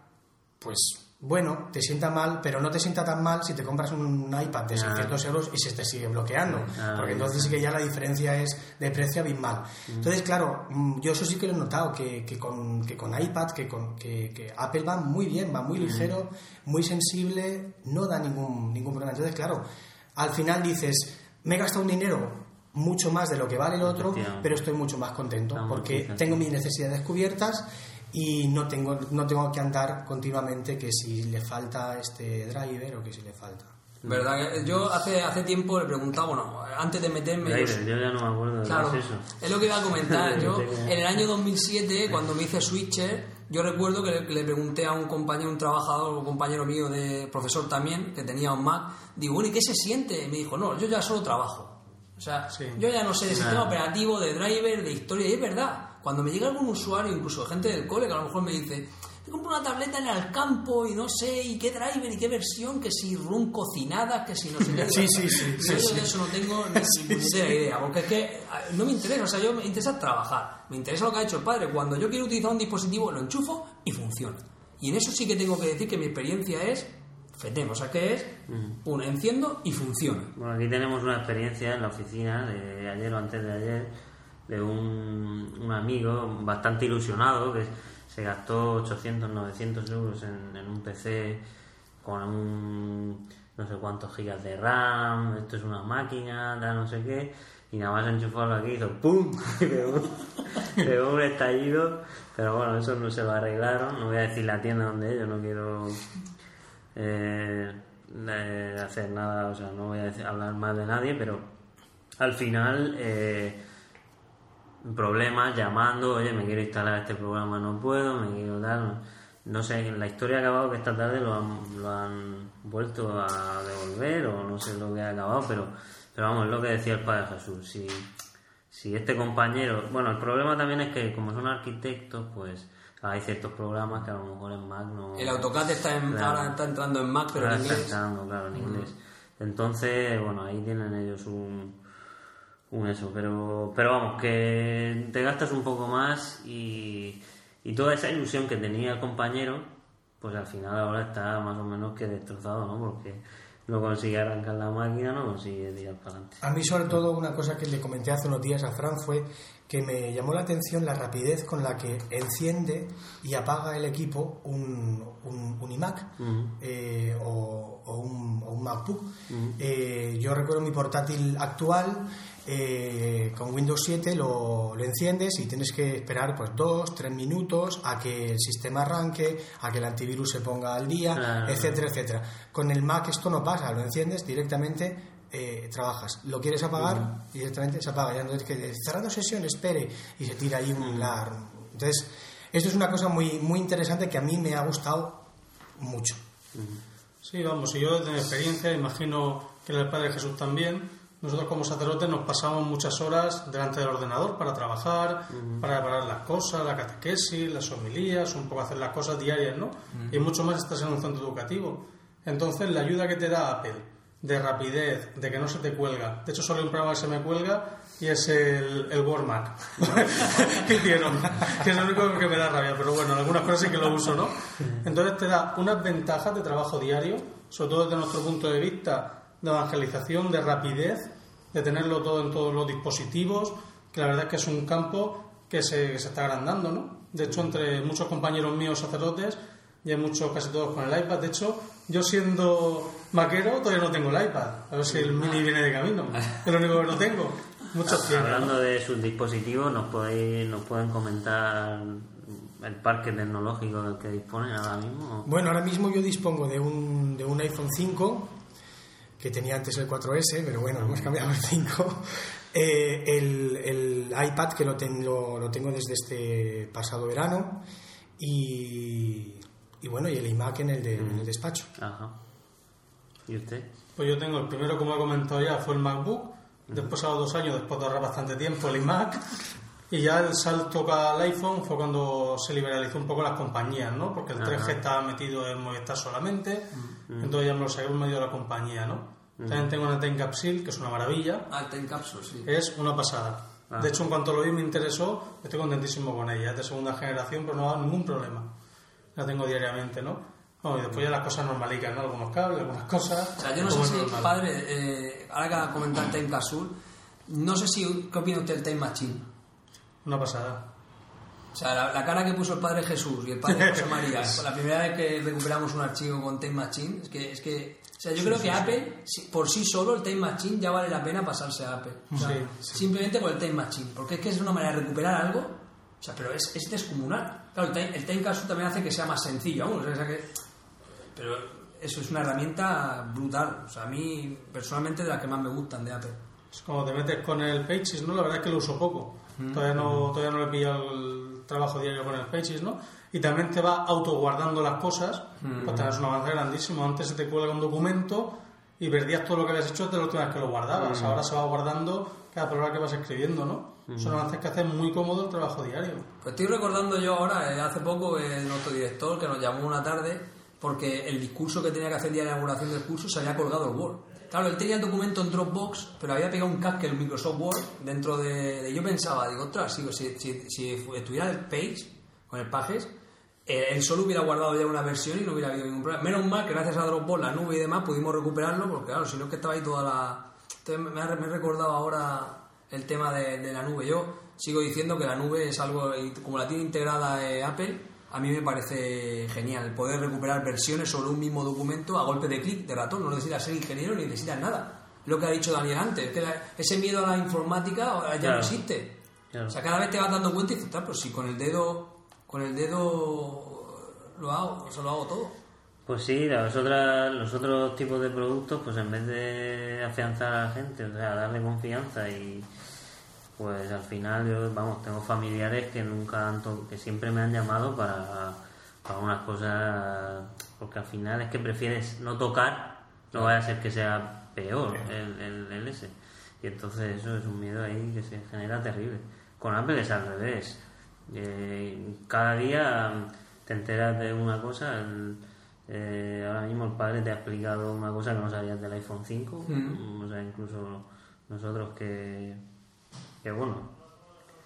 pues bueno, te sienta mal, pero no te sienta tan mal si te compras un iPad de Ah. 600 euros y se te sigue bloqueando, porque entonces sí que ya la diferencia es de precio abismal. Entonces, claro, mm, yo eso sí que lo he notado, que, que con, que con iPad, que, con, que, que Apple va muy bien, va muy ligero, muy sensible, no da ningún, ningún problema. Entonces, claro, al final dices, me he gastado un dinero mucho más de lo que vale el otro, pero estoy mucho más contento Estamos porque tengo mis necesidades cubiertas y no tengo no tengo que andar continuamente que si le falta este driver o que si le falta ¿Verdad? que Yo hace, hace tiempo le preguntaba, bueno, antes de meterme... Driver, yo ya no me acuerdo de Claro, es eso. es lo que iba a comentar. Yo, en el año 2007, cuando me hice switcher, yo recuerdo que le, pregunté a un compañero, un trabajador, un compañero mío de profesor también, que tenía un Mac, digo, bueno, ¿y qué se siente? Y me dijo, no, yo ya solo trabajo. O sea, Sí. yo ya no sé de sistema operativo, de driver, de historia, y es verdad. Cuando me llega algún usuario, incluso gente del cole, que a lo mejor me dice, te compro una tableta en el campo y no sé, y qué driver y qué versión, que si run cocinada, que si no sé qué. Sí, sí, sí, Yo sí, de sí. eso no tengo ni ni idea, porque es que a- no me interesa, o sea, yo me interesa trabajar, me interesa lo que ha hecho el padre. Cuando yo quiero utilizar un dispositivo, lo enchufo y funciona. Y en eso sí que tengo que decir que mi experiencia es FETEM, o sea que es un enciendo y funciona. Bueno, aquí tenemos una experiencia en la oficina de ayer o antes de ayer de un, un amigo bastante ilusionado que se gastó 800, 900 euros en, un PC con un no sé cuántos gigas de RAM, esto es una máquina, tal, no sé qué, y nada más enchufarlo aquí hizo ¡pum! pegó, un estallido, pero bueno, eso no se lo arreglaron, no voy a decir la tienda donde yo no quiero eh, eh, hacer nada, o sea, no voy a decir- hablar mal de nadie, pero al final eh, problemas llamando, oye, me quiero instalar este programa, no puedo, me quiero dar, no sé, la historia ha acabado que esta tarde lo han, lo han vuelto a devolver o no sé lo que ha acabado, pero, pero vamos, es lo que decía el Padre Jesús, si, si este compañero, bueno, el problema también es que como son arquitectos, pues hay ciertos programas que a lo mejor en Mac no... El AutoCAD está en- Claro. ahora está entrando en Mac, pero en está inglés. entrando, claro, en inglés. Entonces, bueno, ahí tienen ellos un eso, pero, pero vamos, que te gastas un poco más y, y toda esa ilusión que tenía el compañero, pues al final ahora está más o menos que destrozado, ¿no? Porque no consigue arrancar la máquina, no consigue tirar para adelante. A mí, sobre todo, una cosa que le comenté hace unos días a Fran fue que me llamó la atención la rapidez con la que enciende y apaga el equipo un, un, un iMac eh, o, o un, o un MacBook. Eh, yo recuerdo mi portátil actual. eh, con Windows 7 lo, lo enciendes y tienes que esperar pues dos, tres minutos a que el sistema arranque, a que el antivirus se ponga al día, Claro. etcétera, etcétera. Con el Mac esto no pasa, lo enciendes directamente, eh, trabajas. Lo quieres apagar directamente se apaga. Ya no tienes que cerrando sesión, espere y se tira ahí un lar. Entonces, esto es una cosa muy, muy interesante que a mí me ha gustado mucho. Sí, vamos, y yo mi experiencia, imagino que el Padre Jesús también, nosotros como sacerdotes nos pasamos muchas horas delante del ordenador para trabajar, para preparar las cosas, la catequesis, las homilías, un poco hacer las cosas diarias, ¿no? Y mucho más estás en un centro educativo. Entonces, la ayuda que te da Apple, de rapidez, de que no se te cuelga, de hecho solo hay un programa que se me cuelga y es el, el Word Mac que hicieron, que es lo único que me da rabia, pero bueno, en algunas cosas sí que lo uso, ¿no? Entonces te da unas ventajas de trabajo diario, sobre todo desde nuestro punto de vista de evangelización, de rapidez, de tenerlo todo en todos los dispositivos, que la verdad es que es un campo que se, que se está agrandando, ¿no? De hecho, entre muchos compañeros míos sacerdotes, y hay muchos, casi todos con el iPad. De hecho, yo siendo maquero todavía no tengo el iPad. A ver si el mini viene de camino. Es lo único que no tengo. Muchos tienen. ¿no? Hablando de sus dispositivos, nos podéis, nos pueden comentar el parque tecnológico del que disponen ahora mismo. Bueno, ahora mismo yo dispongo de un, de un iPhone 5, que tenía antes el 4S, pero bueno, hemos cambiado el 5. Eh, el, el iPad que lo, ten- lo, lo tengo desde este pasado verano. Y, y bueno, y el iMac en el, de- en el despacho. Ajá. ¿Y usted? Pues yo tengo el primero, como he comentado ya, fue el MacBook. Después, a los dos años, después de ahorrar bastante tiempo, el iMac. Y ya el salto al iPhone fue cuando se liberalizó un poco las compañías, ¿no? Porque el 3G estaba metido en Movistar solamente. Entonces ya me lo saqué en medio de la compañía, ¿no? También tengo una Tencapsil, que es una maravilla. Ah, ten capsule, sí. Es una pasada. De hecho, en cuanto lo vi me interesó, estoy contentísimo con ella. Es de segunda generación, pero no da ningún problema. La tengo diariamente, ¿no? Bueno, y después ya las cosas normalicas, ¿no? Algunos cables, algunas cosas. O sea, yo no sé si, normal. padre, eh, ahora que ha comentado el Time Capsule, no sé si, ¿qué opina usted del Time Machine? Una pasada. O sea, la, la cara que puso el Padre Jesús y el Padre José María, la primera vez que recuperamos un archivo con Time Machine, es que, es que o sea, yo creo que Apple, si- por sí solo, el Time Machine ya vale la pena pasarse a Apple. O sea, Sí, Simplemente por el Time Machine, porque es que es una manera de recuperar algo, o sea, pero es, es descomunal. Claro, el Time, el también hace que sea más sencillo, vamos, o sea que... Pero eso es una herramienta brutal. O sea, a mí, personalmente, de las que más me gustan de Apple. Es como te metes con el Pages, ¿no? La verdad es que lo uso poco. Todavía no, todavía no le he pillado el trabajo diario con el Pages, ¿no? Y también te va autoguardando las cosas. Pues tenés un avance grandísimo. Antes se te cuelga un documento y perdías todo lo que habías hecho de la última vez que lo guardabas. Ahora se va guardando cada palabra que vas escribiendo, ¿no? Son avances que hacen muy cómodo el trabajo diario. Pues estoy recordando yo ahora, eh, hace poco, eh, nuestro director que nos llamó una tarde porque el discurso que tenía que hacer el día de la inauguración del curso se había colgado el Word. Claro, él tenía el documento en Dropbox, pero había pegado un casque en Microsoft Word dentro de... de- yo pensaba, digo, ostras, si, si, si, si estuviera el Page, con el Pages, eh, él solo hubiera guardado ya una versión y no hubiera habido ningún problema. Menos mal que gracias a Dropbox, la nube y demás, pudimos recuperarlo, porque claro, si no es que estaba ahí toda la... Entonces me, ha, me he recordado ahora el tema de, de la nube. Yo sigo diciendo que la nube es algo, como la tiene integrada eh, Apple, a mí me parece genial poder recuperar versiones sobre un mismo documento a golpe de clic, de ratón. No necesitas ser ingeniero ni necesitas nada. Lo que ha dicho Daniel antes, que la- ese miedo a la informática ahora ya Claro. no existe. Claro. O sea, cada vez te vas dando cuenta y dices, "Ostras, pues si con el dedo, con el dedo lo hago, se lo hago todo. Pues sí, las otras, los otros tipos de productos, pues en vez de afianzar a la gente, o sea, darle confianza y pues al final yo, vamos, tengo familiares que nunca han to- que siempre me han llamado para, para unas cosas, porque al final es que prefieres no tocar, no vaya a ser que sea peor el, el, el ese. Y entonces eso es un miedo ahí que se genera terrible. Con Apple es al revés. Eh, cada día te enteras de una cosa. el- eh, ahora mismo el padre te ha explicado una cosa que no sabías del iPhone 5. O sea, incluso nosotros que, que bueno,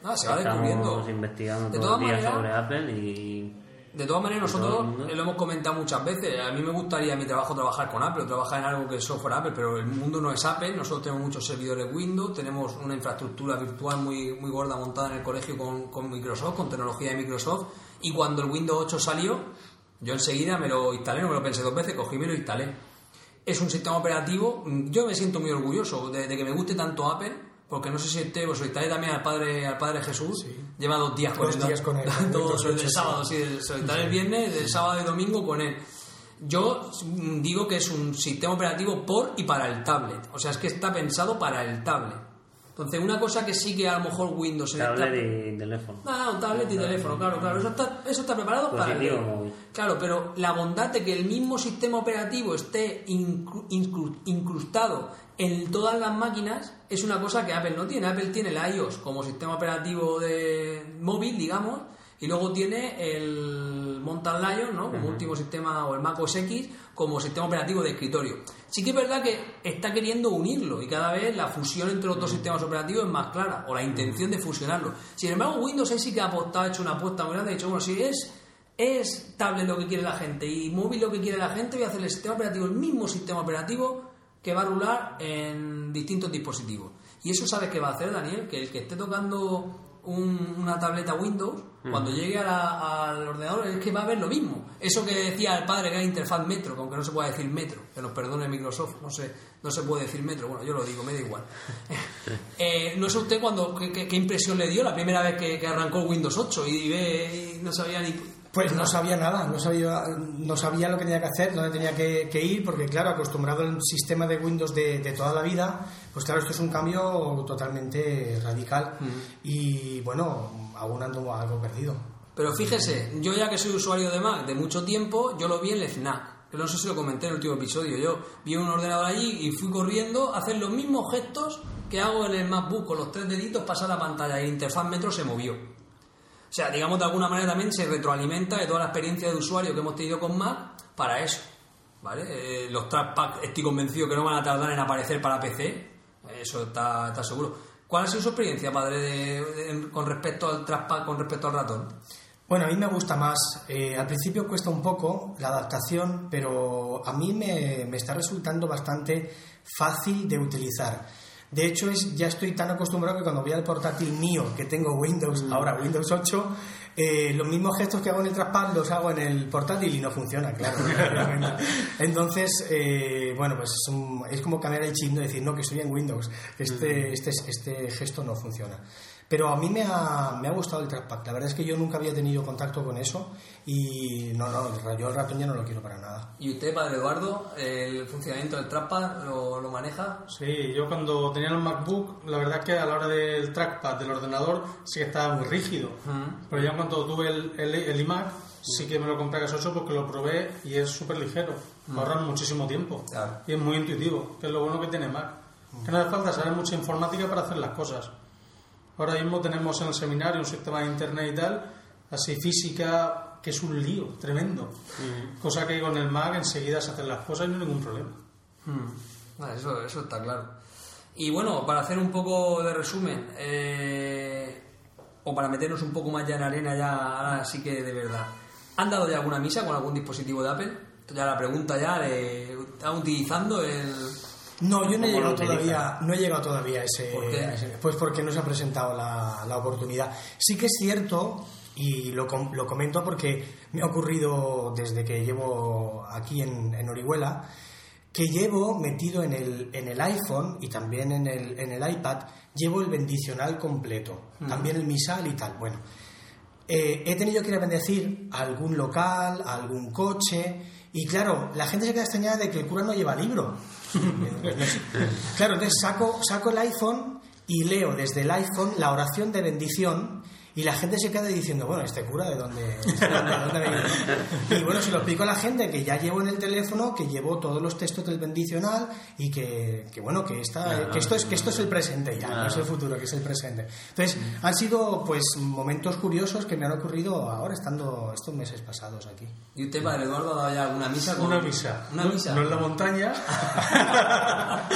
Ah, se va descubriendo. investigando De todo todas el día maneras- sobre Apple y De todas maneras, nosotros eh, lo hemos comentado muchas veces. A mí me gustaría en mi trabajo trabajar con Apple, o trabajar en algo que es software Apple, pero el mundo no es Apple. Nosotros tenemos muchos servidores Windows, tenemos una infraestructura virtual muy, muy gorda montada en el colegio con, con Microsoft, con tecnología de Microsoft. Y cuando el Windows 8 salió, yo enseguida me lo instalé, no me lo pensé dos veces, cogí y me lo instalé. Es un sistema operativo, yo me siento muy orgulloso de, de que me guste tanto Apple, porque no sé si usted, pues lo instalé también al padre, al padre Jesús, lleva dos días con Dos él, días con él, con todo Windows el 8, sí. sábado, sí, el- el viernes, el sábado y domingo con él. Yo digo que es un sistema operativo por y para el tablet, o sea, es que está pensado para el tablet. Entonces, una cosa que sí que a lo mejor Windows en el tablet tablet- y teléfono. Ah, un tablet y teléfono, claro, claro. Eso está, eso está preparado para el móvil. Claro, pero la bondad de que el mismo sistema operativo esté incru- incru- incrustado en todas las máquinas es una cosa que Apple no tiene. Apple tiene el iOS como sistema operativo de móvil, digamos, y luego tiene el Mountain Lion, ¿no? Como último sistema, o el Mac OS X como sistema operativo de escritorio. Sí que es verdad que está queriendo unirlo y cada vez la fusión entre los dos sistemas operativos es más clara, o la intención de fusionarlo. Sin embargo, Windows ahí sí que ha apostado, ha hecho una apuesta muy grande, ha dicho, bueno, si es, es tablet lo que quiere la gente y móvil lo que quiere la gente, voy a hacer el sistema operativo, el mismo sistema operativo que va a rular en distintos dispositivos. Y eso sabes que va a hacer, Daniel, que el que esté tocando un- una tableta Windows, cuando llegue a la- al ordenador, es que va a ver lo mismo. Eso que decía el padre que era interfaz metro, que aunque no se pueda decir metro, que nos perdone Microsoft, no sé, no se puede decir metro, bueno, yo lo digo, me da igual. Eh, no sé usted cuando, qué, qué- qué impresión le dio la primera vez que, que arrancó Windows 8 y, ve, y no sabía ni... Pues no sabía nada, no sabía, no sabía lo que tenía que hacer, dónde tenía que, que ir, porque claro, acostumbrado al sistema de Windows de, de toda la vida, pues claro, esto es un cambio totalmente radical y bueno, aún ando algo perdido. Pero fíjese, yo ya que soy usuario de Mac de mucho tiempo, yo lo vi en el FNAC. Que no sé si lo comenté en el último episodio. Yo vi un ordenador allí y fui corriendo a hacer los mismos gestos que hago en el MacBook con los tres deditos, pasar la pantalla y la interfaz metro se movió. O sea, digamos de alguna manera también se retroalimenta de toda la experiencia de usuario que hemos tenido con Mac para eso. ¿Vale? Eh, los trackpad estoy convencido que no van a tardar en aparecer para PC. Eso está, seguro. ¿Cuál ha sido su experiencia, padre, de- con respecto al trackpad, con respecto al ratón? Bueno, a mí me gusta más. Eh, al principio cuesta un poco la adaptación, pero a mí me está resultando bastante fácil de utilizar. De hecho, es, ya estoy tan acostumbrado que cuando voy al portátil mío, que tengo Windows, ahora Windows 8, eh, los mismos gestos que hago en el trackpad los hago en el portátil y no funciona, claro. Entonces, eh, bueno, pues es, un- es como cambiar el chip, ¿no? decir, no, que estoy en Windows, este, este, este gesto no funciona. Pero a mí me ha, me ha gustado el trackpad. La verdad es que yo nunca había tenido contacto con eso y no, no, yo el ratón ya no lo quiero para nada. ¿Y usted, padre Eduardo, el funcionamiento del trackpad lo, lo maneja? Sí, yo cuando tenía el MacBook, la verdad es que a la hora del trackpad del ordenador sí que estaba muy rígido. Pero ya cuando tuve el, el, el iMac, sí que me lo compré a gas 8 porque lo probé y es súper ligero. Ahorran muchísimo tiempo. Claro. Y es muy intuitivo, que es lo bueno que tiene Mac. Que no hace falta saber mucha informática para hacer las cosas. Ahora mismo tenemos en el seminario un sistema de internet y tal, así física, que es un lío tremendo. Cosa que con el Mac enseguida se hacen las cosas y no hay ningún problema. Hmm. Ah, eso, eso está claro. Y bueno, para hacer un poco de resumen, eh, o para meternos un poco más ya en arena, ya ahora sí que de verdad. ¿Han dado ya alguna misa con algún dispositivo de Apple? Ya la pregunta ya, de, ¿están utilizando el...? No, yo no he ¿Cómo lo llegado todavía, no he llegado todavía a ese, Pues porque no se ha presentado la, la oportunidad. Sí que es cierto, y lo, lo comento porque me ha ocurrido desde que llevo aquí en, en Orihuela, que llevo metido en el, en el iPhone y también en el, en el iPad, llevo el bendicional completo, también el misal y tal. Bueno, eh, he tenido que ir a bendecir a algún local, a algún coche, y claro, la gente se queda extrañada de que el cura no lleva libro. Claro, entonces saco, saco el iPhone y leo desde el iPhone la oración de bendición. Y la gente se queda diciendo, bueno, ¿este cura de dónde, de dónde, de dónde ha venido?". Y bueno, se lo explico a la gente que ya llevo en el teléfono, que llevo todos los textos del bendicional y que, que bueno, que, está, que, esto es, que esto es el presente ya, no es el futuro, que es el presente. Entonces, han sido pues momentos curiosos que me han ocurrido ahora estando estos meses pasados aquí. ¿Y usted, padre Eduardo, ha dado ya alguna misa? con- Una misa. ¿Una no, misa? no en la montaña.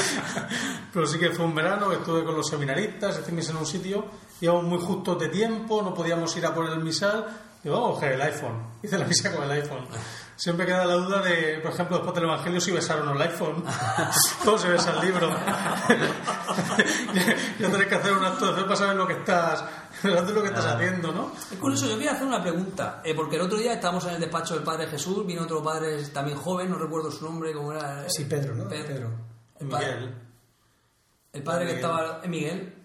Pero sí que fue un verano estuve con los seminaristas, misa en un sitio, íbamos muy justos de tiempo, no podíamos ir a por el misal. Vamos a coger el iPhone. Hice la misa con el iPhone. Siempre queda la duda de, por ejemplo, después del Evangelio, si besaron el iPhone. ¿Cómo se besa el libro? ya tenés que hacer un acto de fe para saber lo que estás, lo que estás haciendo, ¿no? Es curioso, yo quería hacer una pregunta, eh, porque el otro día estábamos en el despacho del Padre Jesús, vino otro padre también joven, no recuerdo su nombre, cómo era. Sí, Pedro, ¿no? Pedro. Pedro. El padre, Miguel. el padre que estaba, Miguel.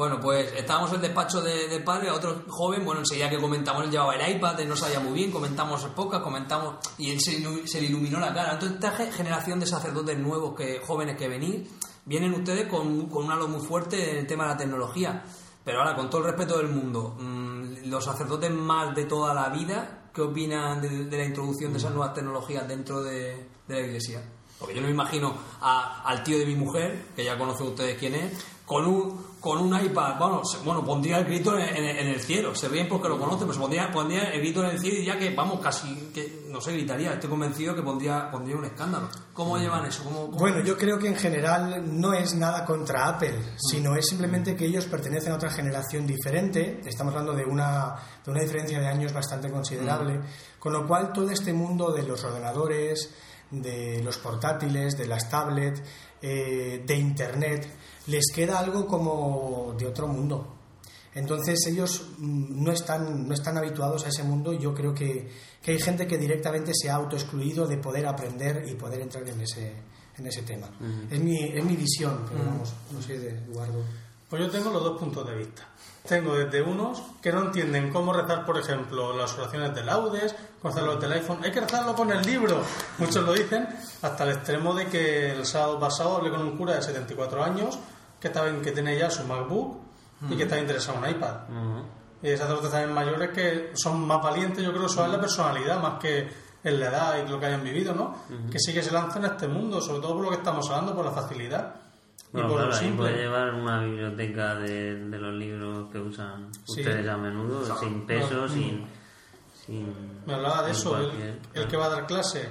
Bueno, pues estábamos en el despacho de- del padre, otro joven, bueno, enseguida que comentamos, él llevaba el iPad, él no sabía muy bien, comentamos pocas, comentamos, y él se, ilu- se le iluminó la cara. Entonces, esta ge- generación de sacerdotes nuevos, que jóvenes que venís, vienen ustedes con, con un halo muy fuerte en el tema de la tecnología. Pero ahora, con todo el respeto del mundo, mm, los sacerdotes más de toda la vida, ¿qué opinan de, de la introducción de esas nuevas tecnologías dentro de, de la iglesia? Porque yo no me imagino a- al tío de mi mujer, que ya conocen ustedes quién es, con un, con un iPad, bueno, se- bueno pondría el grito en, en- en el cielo. Se ríen porque lo conocen, pero se pondría, pondría el grito en el cielo y ya que, vamos, casi, que no sé, gritaría. Estoy convencido que pondría, pondría un escándalo. ¿Cómo llevan eso? ¿Cómo, cómo- Bueno, yo creo que en general no es nada contra Apple, sino es simplemente que ellos pertenecen a otra generación diferente. Estamos hablando de una, de una diferencia de años bastante considerable, con lo cual todo este mundo de los ordenadores, de los portátiles, de las tablets, eh, de Internet, les queda algo como de otro mundo. Entonces ellos mm, no están, no están habituados a ese mundo y yo creo que, que hay gente que directamente se ha autoexcluido de poder aprender y poder entrar en ese, en ese tema. es, mi, es mi visión, pero vamos, no sé, de Eduardo. Pues yo tengo los dos puntos de vista. Tengo desde unos que no entienden cómo rezar, por ejemplo, las oraciones de laudes, cómo hacerlo del iPhone. Hay que rezarlo con el libro. Muchos lo dicen, hasta el extremo de que el sábado pasado hablé con un cura de 74 años que, estaba en- que tiene ya su MacBook y que está interesado en un iPad. Y sacerdotes también mayores que son más valientes, yo creo, eso es la personalidad más que en la edad y lo que hayan vivido, ¿no? Que sí que se lanzan a este mundo, sobre todo por lo que estamos hablando, por la facilidad. Bueno, y por claro, simple. puede llevar una biblioteca de, de los libros que usan Sí. ustedes a menudo, sin peso, sin, sin... Me hablaba de eso, el, el que va a dar clase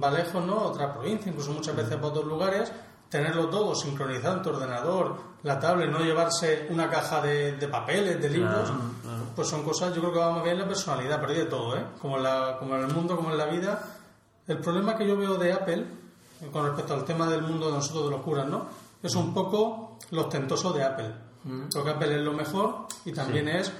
va lejos, ¿no? Otra provincia, incluso muchas veces para otros lugares, tenerlo todo sincronizado en tu ordenador, la tablet, no llevarse una caja de, de papeles, de libros, Claro, claro. pues son cosas, yo creo que va más bien en la personalidad, pero hay de todo, ¿eh? Como en, la- como en el mundo, como en la vida. El problema que yo veo de Apple, con respecto al tema del mundo de nosotros, de los curas, ¿no? Es un poco lo ostentoso de Apple. Porque Apple es lo mejor y también es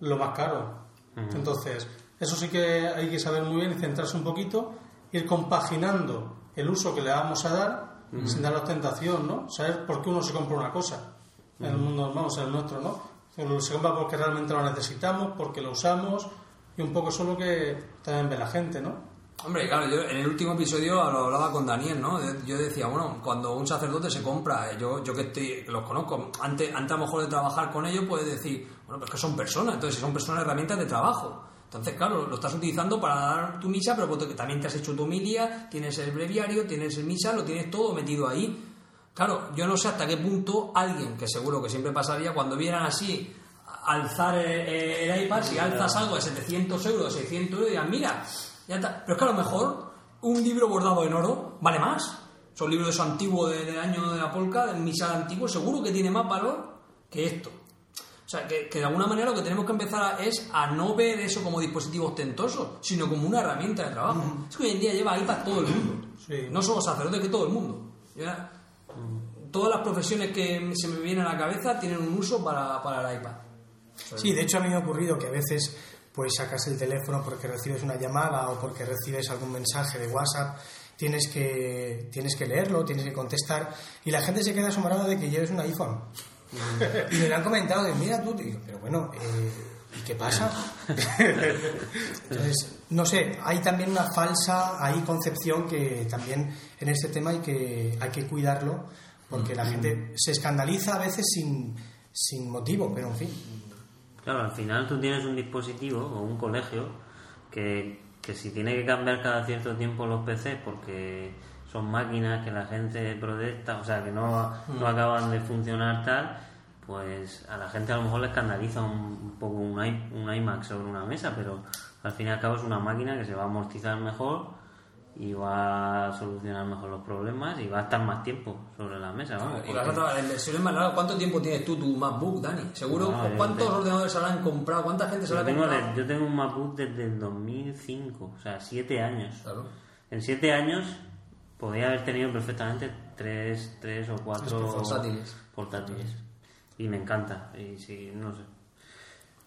lo más caro. Entonces, eso sí que hay que saber muy bien y centrarse un poquito, ir compaginando el uso que le vamos a dar sin dar la ostentación, ¿no? Saber por qué uno se compra una cosa. En el mundo, vamos, en el nuestro, ¿no? Se compra porque realmente lo necesitamos, porque lo usamos y un poco eso es lo que también ve la gente, ¿no? Hombre, claro, yo en el último episodio lo hablaba con Daniel, ¿no? Yo decía, bueno, cuando un sacerdote se compra, yo, yo que, estoy- los conozco, antes, antes a lo mejor de trabajar con ellos, puedes decir, bueno, pues que son personas, entonces si son personas herramientas de trabajo. Entonces, claro, lo estás utilizando para dar tu misa, pero también te has hecho tu homilia, tienes el breviario, tienes el misa, lo tienes todo metido ahí. Claro, yo no sé hasta qué punto alguien, que seguro que siempre pasaría, cuando vieran así alzar el, el iPad, si alzas algo de 700 euros, de 600 euros, dirán, mira, ya está. Pero es que a lo mejor un libro bordado en oro vale más. Son libros de antiguo de- del año de la polca, del misal antiguo, seguro que tiene más valor que esto. O sea, que, que de alguna manera lo que tenemos que empezar a- es a no ver eso como dispositivo ostentoso, sino como una herramienta de trabajo. Es que hoy en día lleva iPad todo el mundo. Sí. No solo sacerdotes, que todo el mundo. Ya, Todas las profesiones que se me vienen a la cabeza tienen un uso para, para el iPad. Sí, de hecho a mí me ha ocurrido que a veces pues sacas el teléfono porque recibes una llamada o porque recibes algún mensaje de WhatsApp, tienes que, tienes que leerlo, tienes que contestar y la gente se queda asombrada de que lleves un iPhone. Y me lo han comentado de, mira tú, digo, pero bueno, eh, ¿y qué pasa? Entonces, no sé, hay también una falsa ahí concepción que también en este tema hay que, hay que cuidarlo porque la gente se escandaliza a veces sin, sin motivo, pero en fin. Claro, al final tú tienes un dispositivo o un colegio que, que si tiene que cambiar cada cierto tiempo los PCs porque son máquinas que la gente protesta, o sea, que no, no acaban de funcionar tal, pues a la gente a lo mejor le escandaliza un, poco un, i- un iMac sobre una mesa, pero al fin y al cabo es una máquina que se va a amortizar mejor y va a solucionar mejor los problemas y va a estar más tiempo sobre la mesa. vamos, Y porque- más larga. ¿Cuánto tiempo tienes tú tu MacBook, Dani? Seguro, No, ¿cuántos tengo- ordenadores habrán comprado? ¿Cuánta gente se lo ha comprado? yo tengo un MacBook desde el 2005, o sea, siete años. Claro. En siete años podría haber tenido perfectamente tres, tres o cuatro Portátiles. portátiles. Y me encanta. Y sí, no sé.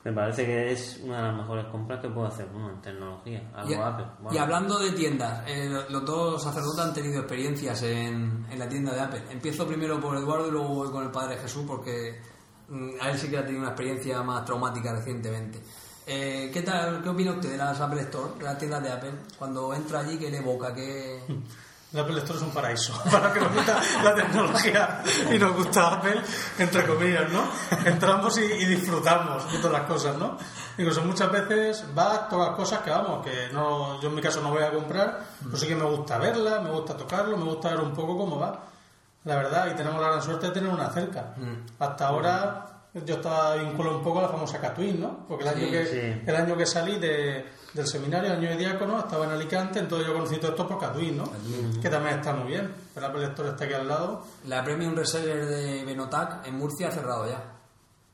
Me parece que es una de las mejores compras que puedo hacer uno en tecnología. Algo Y, Apple. y hablando de tiendas, eh, lo- los dos sacerdotes han tenido experiencias en, en la tienda de Apple. Empiezo primero por Eduardo y luego voy con el Padre Jesús porque mm, a él sí que ha tenido una experiencia más traumática recientemente. Eh, ¿Qué tal, qué opina usted de las Apple Store, de las tiendas de Apple? Cuando entra allí, ¿qué le evoca? ¿Qué... El Apple Store es un paraíso para que nos gusta la tecnología y nos gusta Apple, entre comillas, ¿no? Entramos y, y disfrutamos de todas las cosas, ¿no? Incluso muchas veces vas todas las cosas que vamos, que no, yo en mi caso no voy a comprar, pero sí que me gusta verla, me gusta tocarlo, me gusta ver un poco cómo va. La verdad, y tenemos la gran suerte de tener una cerca. Hasta ahora yo estaba vinculado un poco a la famosa Catwin, ¿no? Porque el año, Sí, que, sí. el año que salí de, del seminario, año de diácono, estaba en Alicante, entonces yo conocí todo esto por Catwin, ¿no? Que también está muy bien. El Apple Store está aquí al lado. La Premium Reseller de Benotac en Murcia ha cerrado ya.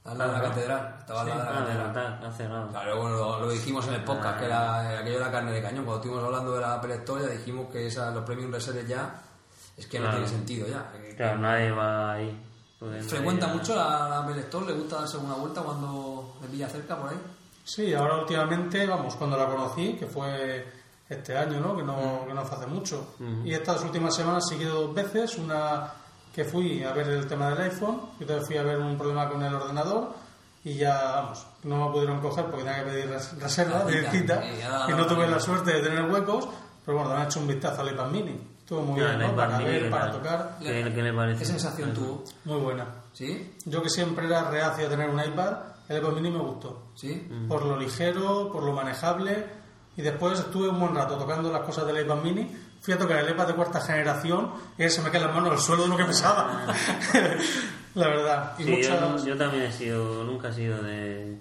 Al lado de la Ajá. catedral. Estaba al lado de la Ah, de catedral. ha cerrado. Claro, bueno, lo, lo dijimos en el podcast, que era, aquello era carne de cañón. Cuando estuvimos hablando de la Apple Store, ya dijimos que esa, los premium resellers ya es que no Claro. tiene sentido ya. Que- Claro, nadie va ahí. Porque ¿Frecuenta nadie- mucho la, la Store? ¿Le gusta darse una vuelta cuando le pilla cerca por ahí? Sí, ahora últimamente, vamos, cuando la conocí, que fue este año, ¿no? Que no, que no fue hace mucho. Y estas últimas semanas he ido dos veces. Una que fui a ver el tema del iPhone, y otra fui a ver un problema con el ordenador. Y ya, vamos, no me pudieron coger porque tenía que pedir res- reserva, pedir cita, cita. ya Y no tuve la suerte de tener huecos. Pero bueno, me han hecho un vistazo al iPad mini. Estuvo muy bien, ¿no? Para ver, ¿qué para tocar. ¿Qué, qué le parece? ¿Qué sensación tuvo? Muy buena. ¿Sí? Yo que siempre era reacio a tener un iPad, el iPad mini me gustó. ¿Sí? por lo ligero, por lo manejable. Y después estuve un buen rato tocando las cosas del iPad mini. Fui a tocar el iPad de cuarta generación y se me caen las manos al suelo de lo que pesaba. la verdad. Y Sí, muchas... yo, yo también he sido, nunca he sido de,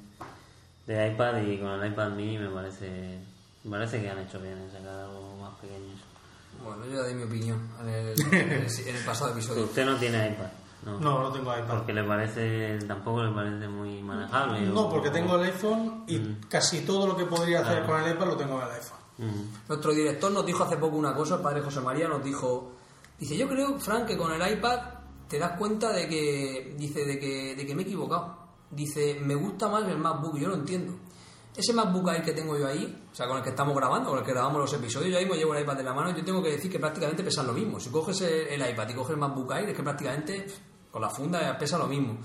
de iPad y con el iPad mini me parece, me parece que han hecho bien en sacar algo más pequeño. Bueno, yo ya di mi opinión en el, en el- en el pasado episodio. Usted no tiene iPad, ¿no? No, no tengo iPad. Porque le parece, tampoco le parece muy manejable. No, o- porque tengo el iPhone y Mm. casi todo lo que podría hacer con el iPad lo tengo en el iPhone. Mm. Nuestro director nos dijo hace poco una cosa, el padre José María nos dijo, dice, yo creo, Frank, que con el iPad te das cuenta de que, dice, de que, de que me he equivocado. Dice, me gusta más el MacBook, yo lo entiendo. Ese MacBook Air que tengo yo ahí, o sea, con el que estamos grabando, con el que grabamos los episodios, yo ahí me llevo el iPad en la mano y yo tengo que decir que prácticamente pesan lo mismo. Si coges el, el iPad y coges el MacBook Air, es que prácticamente con la funda pesa lo mismo.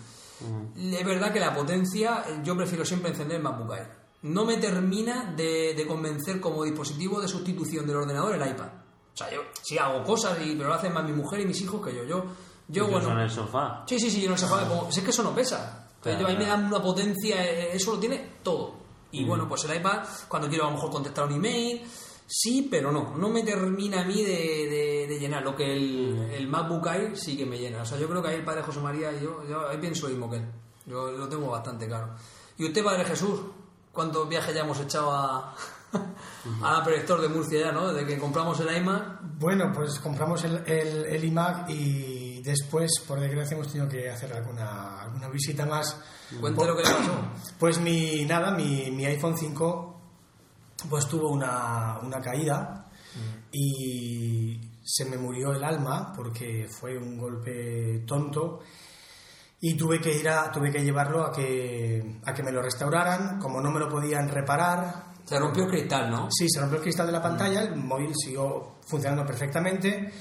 Es verdad que la potencia, yo prefiero siempre encender el MacBook Air. No me termina de, de convencer como dispositivo de sustitución del ordenador el iPad. O sea, yo sí hago cosas, y, pero lo hacen más mi mujer y mis hijos que yo. Yo, yo bueno. en el sofá. Sí, sí, sí, yo no sé como, si es que eso no pesa. Claro, yo, a mí me dan una potencia, eh, eso lo tiene todo. Y bueno, pues el iPad, cuando quiero a lo mejor contestar un email, sí, pero no, no me termina a mí de, de- de llenar. Lo que el, el MacBook Air sí que me llena. O sea, yo creo que ahí el padre José María y yo, yo ahí pienso lo mismo que él. Yo lo tengo bastante claro. ¿Y usted, padre Jesús? ¿Cuántos viajes ya hemos echado a, a Apple Store de Murcia ya, no? Desde que compramos el iMac. Bueno, pues compramos el, el, el iMac y después, por desgracia, hemos tenido que hacer alguna, alguna visita más. Cuente lo que le pasó. Pues mi, nada, mi, mi iPhone 5 pues tuvo una, una caída y se me murió el alma porque fue un golpe tonto y tuve que ir a, tuve que llevarlo a que, a que me lo restauraran, como no me lo podían reparar. Se rompió el cristal, ¿no? Sí, se rompió el cristal de la pantalla, el móvil siguió funcionando perfectamente,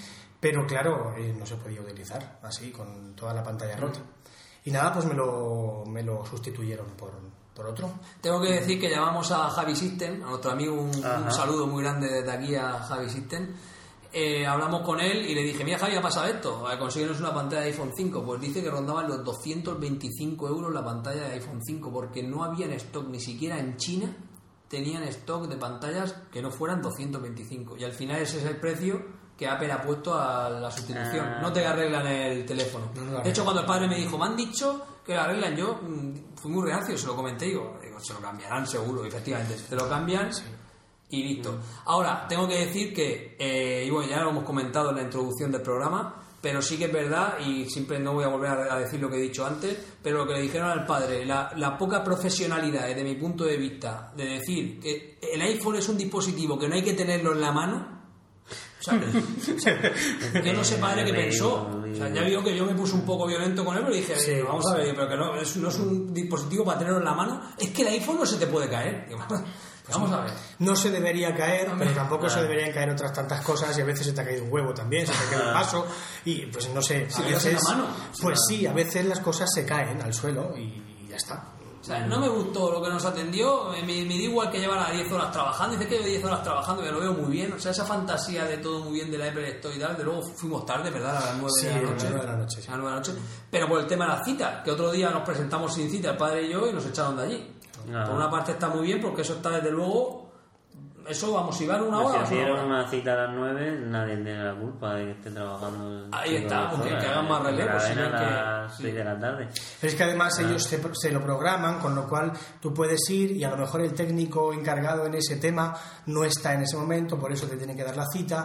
pero claro, eh, no se podía utilizar así, con toda la pantalla rota. Y nada, pues me lo, me lo sustituyeron por, por otro. Tengo que decir que llamamos a Javi System, a nuestro amigo, un, un saludo muy grande desde aquí a Javi System. Eh, hablamos con él y le dije, mira Javi, ha pasado esto, a conseguirnos una pantalla de iPhone 5. Pues dice que rondaban los 225 euros la pantalla de iPhone 5 porque no había en stock, ni siquiera en China tenían stock de pantallas que no fueran 225. Y al final ese es el precio que Apple ha puesto a la sustitución. Ah. No te arreglan el teléfono. No, de hecho, cuando el padre me dijo, me han dicho que lo arreglan, yo mm, fui muy reacio, se lo comenté y digo, digo, se lo cambiarán seguro, y efectivamente, te lo cambian y listo. Ahora, tengo que decir que, eh, y bueno, ya lo hemos comentado en la introducción del programa, pero sí que es verdad, y siempre no voy a volver a a decir lo que he dicho antes, pero lo que le dijeron al padre, la, la poca profesionalidad desde mi punto de vista de decir que el iPhone es un dispositivo que no hay que tenerlo en la mano, yo no sé, padre, qué pensó. digo, O sea, ya vio que yo me puse un poco violento con él, pero dije, Sí, vamos a ver, pero que no es, no es un dispositivo para tenerlo en la mano, es que el iPhone no se te puede caer. Vamos a ver. No se debería caer, pero tampoco se deberían caer otras tantas cosas y a veces se te ha caído un huevo también, se te cae un vaso y pues no sé, a veces... la mano. Pues sí, a veces las cosas se caen al suelo y ya está. O sea, no me gustó lo que nos atendió, eh, me, me da igual que llevara 10 horas trabajando, dice que llevo 10 horas trabajando, me lo veo muy bien, o sea, esa fantasía de todo muy bien de la Apple Store y tal, de luego fuimos tarde, ¿verdad? A las 9 Sí, de la a las noche. nueve de la noche, sí. A las nueve de la noche. Pero por el tema de las citas, que otro día nos presentamos sin cita, el padre y yo, y nos echaron de allí. Ah. Por una parte está muy bien, porque eso está desde luego, eso vamos, si van una Pues hora, si hicieron una cita a las 9, nadie tiene la culpa de que esté trabajando. Ahí está, porque que hagan más relevo, La si ven a que- las sí. 6 de la tarde. Pero es que además Ah. ellos se, se lo programan, con lo cual tú puedes ir y a lo mejor el técnico encargado en ese tema no está en ese momento, por eso te tiene que dar la cita.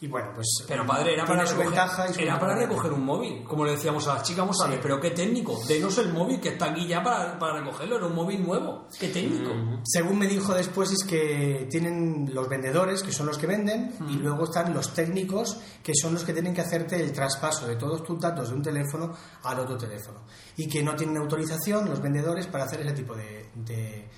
Y bueno, pues. Pero padre, era tiene para, su recoger, ventaja y su era para recoger un móvil, como le decíamos a las chicas, vamos a ver, pero qué técnico, denos el móvil que está aquí ya para, para recogerlo, era un móvil nuevo, qué técnico. Según me dijo después es que tienen los vendedores, que son los que venden, y luego están los técnicos, que son los que tienen que hacerte el traspaso de todos tus datos de un teléfono al otro teléfono. Y que no tienen autorización los vendedores para hacer ese tipo de, de,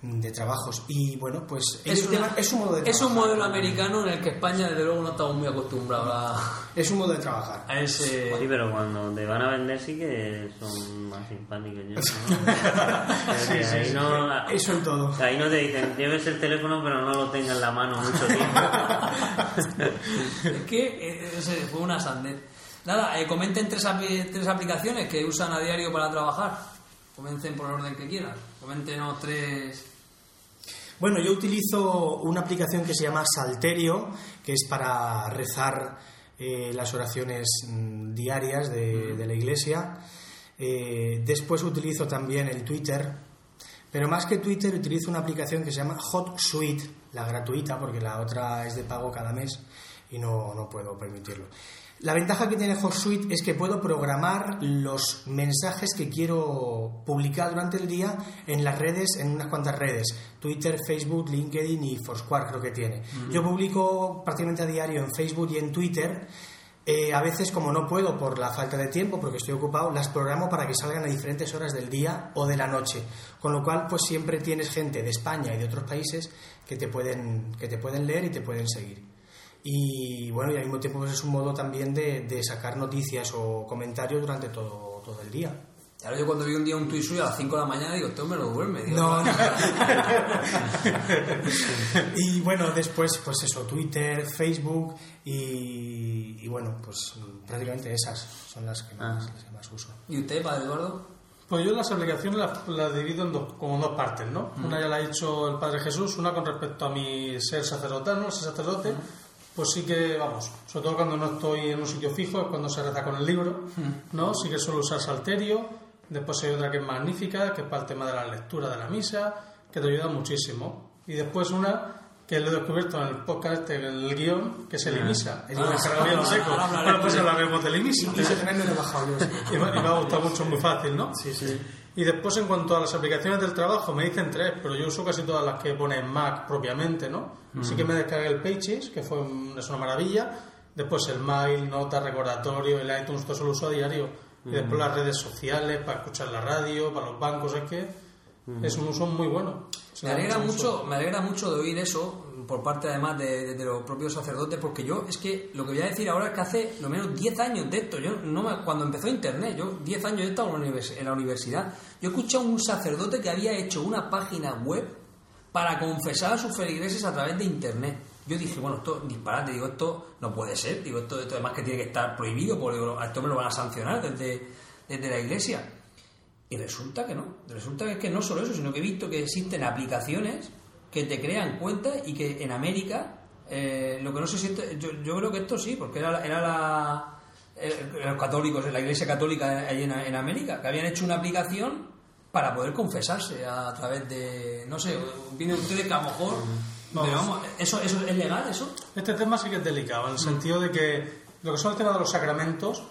de trabajos. Y bueno, pues una- es un modo de es un trabajar. modelo americano en el que España desde luego no estamos muy acostumbrados a, Es un modo de trabajar. a ese... Sí, pero cuando te van a vender sí que son más simpáticos. yo, ¿no? Ahí, no, Eso en todo. ahí no te dicen, lleves el teléfono pero no lo tengas en la mano mucho tiempo. Es que eh, ese fue una sandez. Nada, eh, comenten tres, tres aplicaciones que usan a diario para trabajar. Comenten por el orden que quieran. Coméntenos tres... Bueno, yo utilizo una aplicación que se llama Salterio, que es para rezar eh, las oraciones mm, diarias de, de la iglesia. Eh, después utilizo también el Twitter, pero más que Twitter utilizo una aplicación que se llama HotSuite, la gratuita, porque la otra es de pago cada mes y no, no puedo permitirlo. La ventaja que tiene HotSuite es que puedo programar los mensajes que quiero publicar durante el día en las redes, en unas cuantas redes, Twitter, Facebook, LinkedIn y Foursquare creo que tiene. Yo publico prácticamente a diario en Facebook y en Twitter. Eh, a veces, como no puedo por la falta de tiempo, porque estoy ocupado, las programo para que salgan a diferentes horas del día o de la noche. Con lo cual, pues siempre tienes gente de España y de otros países que te pueden, que te pueden leer y te pueden seguir. Y bueno, y al mismo tiempo pues, es un modo también de, de sacar noticias o comentarios durante todo, todo el día. Ahora yo cuando vi un día un tuit suyo a las 5 de la mañana digo, este hombre no duerme. No, no. y bueno, después, pues eso, Twitter, Facebook y, y bueno, pues prácticamente esas son las que más, las que más uso. ¿Y usted, padre Eduardo? Pues yo las aplicaciones las, las divido en dos, como en dos partes, ¿no? Una ya la ha hecho el Padre Jesús, una con respecto a mi ser sacerdotano, ser sacerdote, pues sí que, vamos, sobre todo cuando no estoy en un sitio fijo, es cuando se reza con el libro, ¿no? Sí que suelo usar Salterio, después hay otra que es magnífica, que es para el tema de la lectura de la misa, que te ayuda muchísimo. Y después una que lo he descubierto en el podcast, este, en el guion, que es el IMISA. El Ah, descargado bien ahora- seco. ahora pues hablaremos del IMISA. Y ese lo he bajado yo. y me ha gustado mucho, muy fácil, ¿no? Sí, sí. Y después, en cuanto a las aplicaciones del trabajo, me dicen tres, pero yo uso casi todas las que pone Mac propiamente, ¿no? Sí que me descargué el Pages, que fue un- es una maravilla. Después el Mail, Nota, Recordatorio, el iTunes, todo eso lo uso a diario. Y después las redes sociales, para escuchar la radio, para los bancos, es que es un uso muy bueno. Me alegra mucho me alegra mucho de oír eso por parte además de, de los propios sacerdotes, porque yo es que lo que voy a decir ahora es que hace lo menos 10 años de esto, yo no me- cuando empezó internet, yo 10 años he estado en la univers- en la universidad, yo escuché a un sacerdote que había hecho una página web para confesar a sus feligreses a través de internet. Yo dije, bueno, esto disparate, digo, esto no puede ser, digo, esto, esto además que tiene que estar prohibido, porque a esto me lo van a sancionar desde, desde la iglesia. Y resulta que no. Resulta que es que no solo eso, sino que he visto que existen aplicaciones que te crean cuentas y que en América, eh, lo que no sé si esto- yo, yo creo que esto sí, porque era, la- era la, eh, los católicos, la iglesia católica ahí en, en América, que habían hecho una aplicación para poder confesarse a, través de, no sé, vienen ustedes que a lo mejor, pero vamos, ¿eso, ¿eso es legal eso? Este tema sí que es delicado, en el sentido de que lo que son el tema de los sacramentos,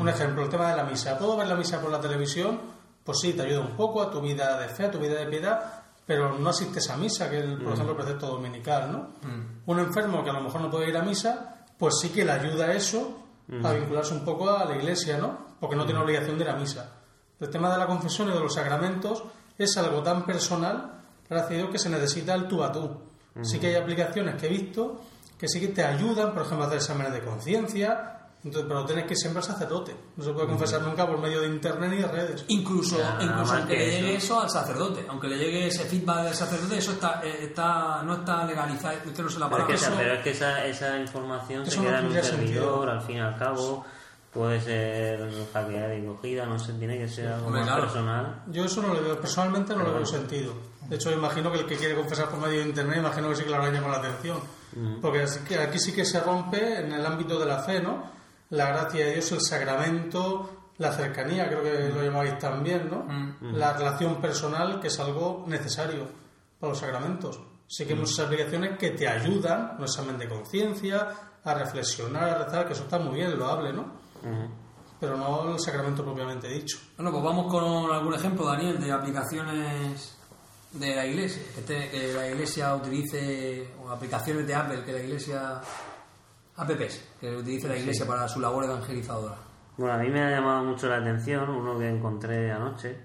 un ejemplo, el tema de la misa. ¿Puedo ver la misa por la televisión? Pues sí, te ayuda un poco a tu vida de fe, a tu vida de piedad, pero no asistes a misa, que es, el, por ejemplo, el precepto dominical, ¿no? Un enfermo que a lo mejor no puede ir a misa, pues sí que le ayuda eso a vincularse un poco a la iglesia, ¿no? Porque no tiene obligación de ir a misa. El tema de la confesión y de los sacramentos es algo tan personal, gracias a Dios, que se necesita el tú a tú. Sí que hay aplicaciones que he visto que sí que te ayudan, por ejemplo, a hacer exámenes de conciencia, entonces, pero tienes que siempre sacerdote. No se puede confesar nunca por medio de internet ni de redes. Incluso, incluso aunque que le llegue eso. eso al sacerdote, aunque le llegue ese feedback del sacerdote, eso está, eh, está no está legalizado, usted no se la Pero es paga. que, Eso- pero es que esa, esa información Eso se no queda en un servidor, sentido. al fin y al cabo, puede ser hackeada y cogida, no sé, tiene que ser algo Hombre, más claro. personal. Yo eso no le veo, personalmente no le veo sentido. De hecho, imagino que el que quiere confesar por medio de internet, imagino que sí que le habrá llamado la atención. Porque así que aquí sí que se rompe en el ámbito de la fe, ¿no? La gracia de Dios, el sacramento, la cercanía, creo que lo llamáis también, ¿no? La relación personal, que es algo necesario para los sacramentos. Sí que hay muchas aplicaciones que te ayudan, un examen de conciencia, a reflexionar, a rezar, que eso está muy bien, lo hable, ¿no? Pero no el sacramento propiamente dicho. Bueno, pues vamos con algún ejemplo, Daniel, de aplicaciones de la iglesia, que, te- que la iglesia utilice, o aplicaciones de Apple, que la iglesia, apps, que utilice la iglesia para su labor evangelizadora. Bueno, a mí me ha llamado mucho la atención uno que encontré anoche,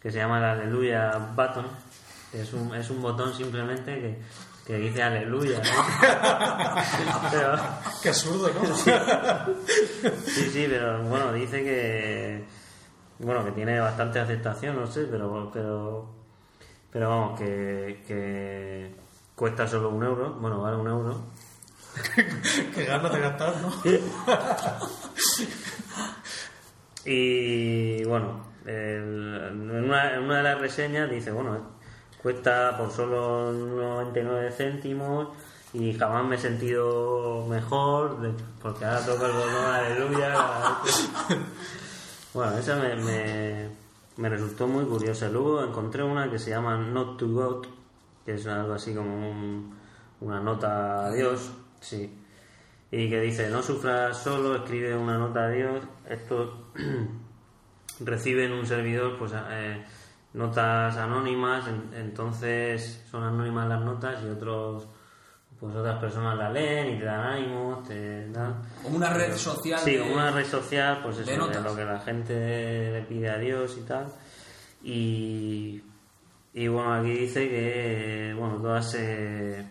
que se llama el Aleluya Button. que Es un, es un botón simplemente que, que dice Aleluya, ¿no? Pero- Qué absurdo, ¿no? Sí, sí, pero bueno, dice que bueno que tiene bastante aceptación, no sé, pero pero pero vamos que, que cuesta solo un euro, bueno vale un euro Qué ganas de gastar, ¿no? y bueno en, una, en una de las reseñas dice bueno cuesta por solo 99 céntimos y jamás me he sentido mejor porque ahora toco el botón aleluya Bueno, esa me, me, me resultó muy curiosa. Luego encontré una que se llama Not to God, que es algo así como un- una nota a Dios, sí. Y que dice, no sufras solo, escribe una nota a Dios. Esto recibe en un servidor pues eh, notas anónimas, en- entonces son anónimas las notas y otros pues otras personas la leen y te dan ánimos, te dan... Como una red social. Sí, como una red social, pues eso, de de, notas. lo que la gente le pide a Dios y tal. Y, y bueno, aquí dice que bueno, todas se,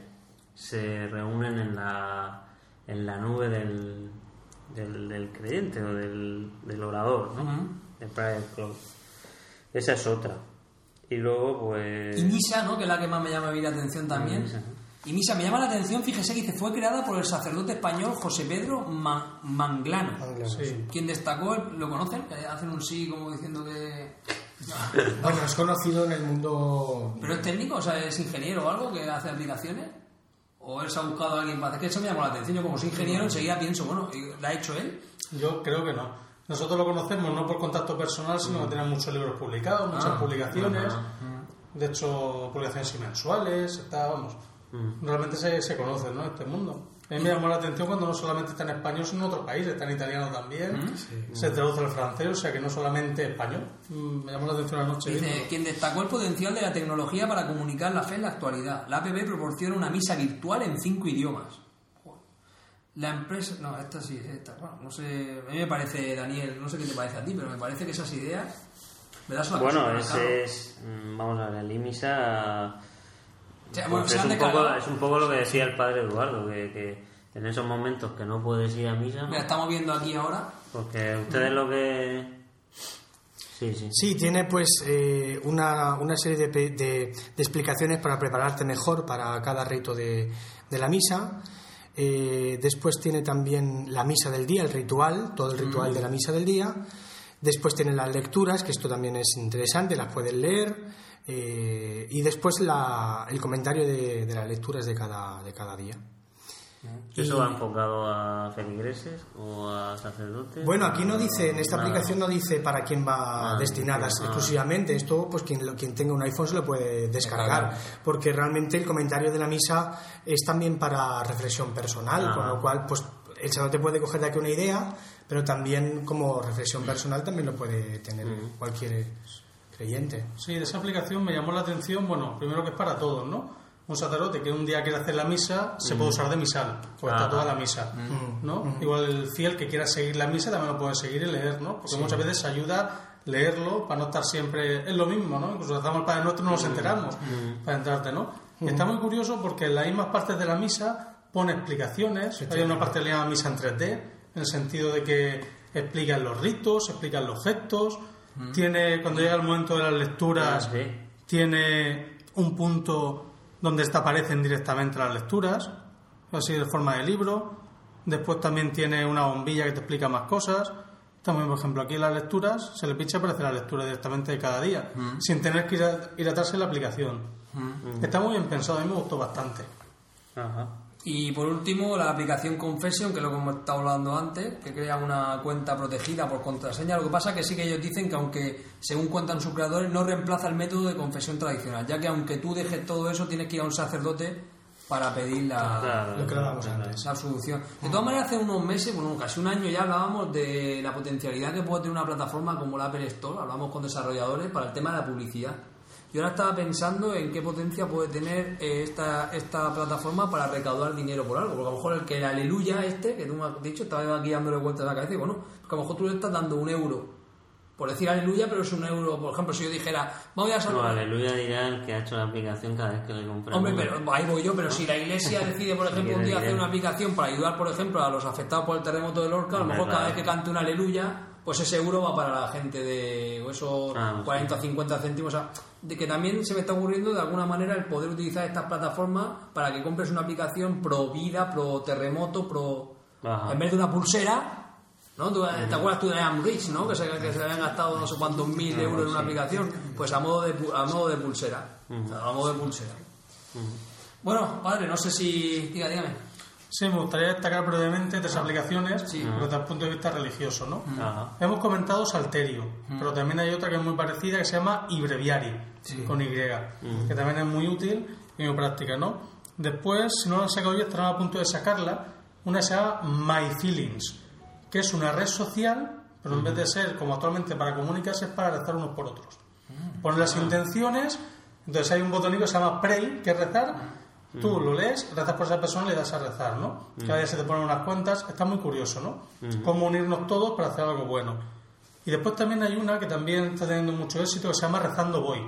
se reúnen en la, en la nube del, del, del creyente o del, del orador, ¿no? Ujú. El private cloud. Esa es otra. Y luego, pues... Y Misa, ¿no? Que es la que más me llama a mí la atención también. Misa, ¿no? Y Misa me llama la atención, fíjese que dice, fue creada por el sacerdote español José Pedro Ma- Manglano. Sí. Quien destacó, ¿lo conocen? Que hacen un sí como diciendo que... Bueno, es conocido en el mundo. ¿Pero es técnico? O sea, ¿es ingeniero o algo que hace aplicaciones? ¿O él se ha buscado a alguien para hacer? Que eso me llamó la atención. Yo como soy ingeniero enseguida pienso, bueno, ¿y ¿la ha hecho él? Yo creo que no. Nosotros lo conocemos no por contacto personal, sino que tiene muchos libros publicados, muchas Ah, publicaciones. De hecho, publicaciones mensuales, está, vamos. realmente se, se conoce, ¿no? Este mundo. A mí me llamó la atención cuando no solamente está en español, sino en otros países, está en italiano también, se traduce al francés, o sea que no solamente español. Mm, Me llamó la atención anoche. Dice, viéndolo. quien destacó el potencial de la tecnología para comunicar la fe en la actualidad. La APB proporciona una misa virtual en cinco idiomas. La empresa... No, esta sí es esta. Bueno, no sé... A mí me parece, Daniel, no sé qué te parece a ti, pero me parece que esas ideas... Me das una Bueno, ese es. mm, Vamos a ver, el IMISA. Bueno, pues es, un poco, es un poco lo que decía el padre Eduardo, que, que en esos momentos que no puedes ir a misa, Mira, estamos viendo aquí ahora... porque ustedes lo que. Sí, sí. Sí, tiene pues eh, una, una serie de, de- de explicaciones para prepararte mejor para cada rito de, de la misa. Eh, después tiene también la misa del día, el ritual, todo el ritual de la misa del día. Después tiene las lecturas, que esto también es interesante, las puedes leer. Eh, y después la- el comentario de, de las lecturas de cada, de cada día. ¿Eso va enfocado a feligreses o a sacerdotes? Bueno, aquí no dice, en esta aplicación no dice para quién va Ah, destinada ah. exclusivamente. Esto, pues quien, lo- quien tenga un iPhone se lo puede descargar, porque realmente el comentario de la misa es también para reflexión personal, Ah. con lo cual, pues el sacerdote puede coger de aquí una idea, pero también como reflexión personal también lo puede tener cualquier creyente. Sí, de esa aplicación me llamó la atención, bueno, primero que es para todos, ¿no? Un sacerdote que un día quiere hacer la misa, se puede usar de misal, pues está Ajá. toda la misa, ¿no? Igual el fiel que quiera seguir la misa también lo puede seguir y leer, ¿no? Porque muchas veces ayuda leerlo para no estar siempre... Es lo mismo, ¿no? Incluso hacemos el Padre Nuestro no nos enteramos para entrarte, ¿no? Está muy curioso porque en las mismas partes de la misa pone explicaciones. Hay una parte que le llama misa en 3D, en el sentido de que explican los ritos, explican los gestos. Tiene, cuando llega el momento de las lecturas, Ah, sí. tiene un punto donde aparecen directamente las lecturas, así de forma de libro. Después también tiene una bombilla que te explica más cosas. También, por ejemplo, aquí en las lecturas se le pincha aparece la lectura directamente de cada día, sin tener que ir, a, ir atrás en la aplicación. Está muy bien pensado, a mí me gustó bastante. Ajá. Y por último, la aplicación Confession, que es lo que hemos estado hablando antes, que crea una cuenta protegida por contraseña. Lo que pasa que sí que ellos dicen que aunque, según cuentan sus creadores, no reemplaza el método de confesión tradicional, ya que aunque tú dejes todo eso, tienes que ir a un sacerdote para pedir la, Claro, Lo que hablábamos claro. antes. la absolución. De todas maneras, hace unos meses, bueno, casi un año ya hablábamos de la potencialidad que puede tener una plataforma como la Apple Store, hablamos con desarrolladores para el tema de la publicidad. Yo ahora estaba pensando en qué potencia puede tener eh, esta, esta plataforma para recaudar dinero por algo, porque a lo mejor el que el aleluya este, que tú me has dicho, estaba aquí dándole vueltas a la cabeza y bueno, porque a lo mejor tú le estás dando un euro, por decir aleluya, pero es un euro, por ejemplo, si yo dijera, voy a No, salvar... aleluya dirá el que ha hecho la aplicación cada vez que le compra. Hombre, pero ahí voy yo, pero si la iglesia decide, por ejemplo, un día hacer una aplicación para ayudar, por ejemplo, a los afectados por el terremoto de Lorca, a lo mejor cada vez que cante una aleluya, pues ese euro va para la gente de esos Ah, sí. 40 o 50 céntimos. O sea, de que también se me está ocurriendo de alguna manera el poder utilizar estas plataformas para que compres una aplicación pro vida, pro terremoto, pro. Ajá. En vez de una pulsera. ¿No? ¿Tú- ¿Te acuerdas tú de I'm Rich, ¿no? Que se, que se habían gastado no sé cuántos mil euros en una aplicación. Pues a modo de, a modo de pulsera. O sea, a modo de pulsera. Bueno, padre, no sé si. Diga, dígame. Sí, me gustaría destacar brevemente tres aplicaciones Sí. desde el punto de vista religioso, ¿no? Ajá. Hemos comentado Salterio, pero también hay otra que es muy parecida que se llama Ibreviari, con Y, que también es muy útil y muy práctica, ¿no? Después, si no la han sacado ya, estarán a punto de sacarla, una que se llama My Feelings, que es una red social, pero en vez de ser como actualmente para comunicarse, es para rezar unos por otros. Pones las intenciones, entonces hay un botonito que se llama Pray, que es rezar. Tú lo lees, rezas por esa persona y le das a rezar, ¿no? Cada día se te ponen unas cuantas. Está muy curioso, ¿no? Cómo unirnos todos para hacer algo bueno. Y después también hay una que también está teniendo mucho éxito que se llama Rezando Voy.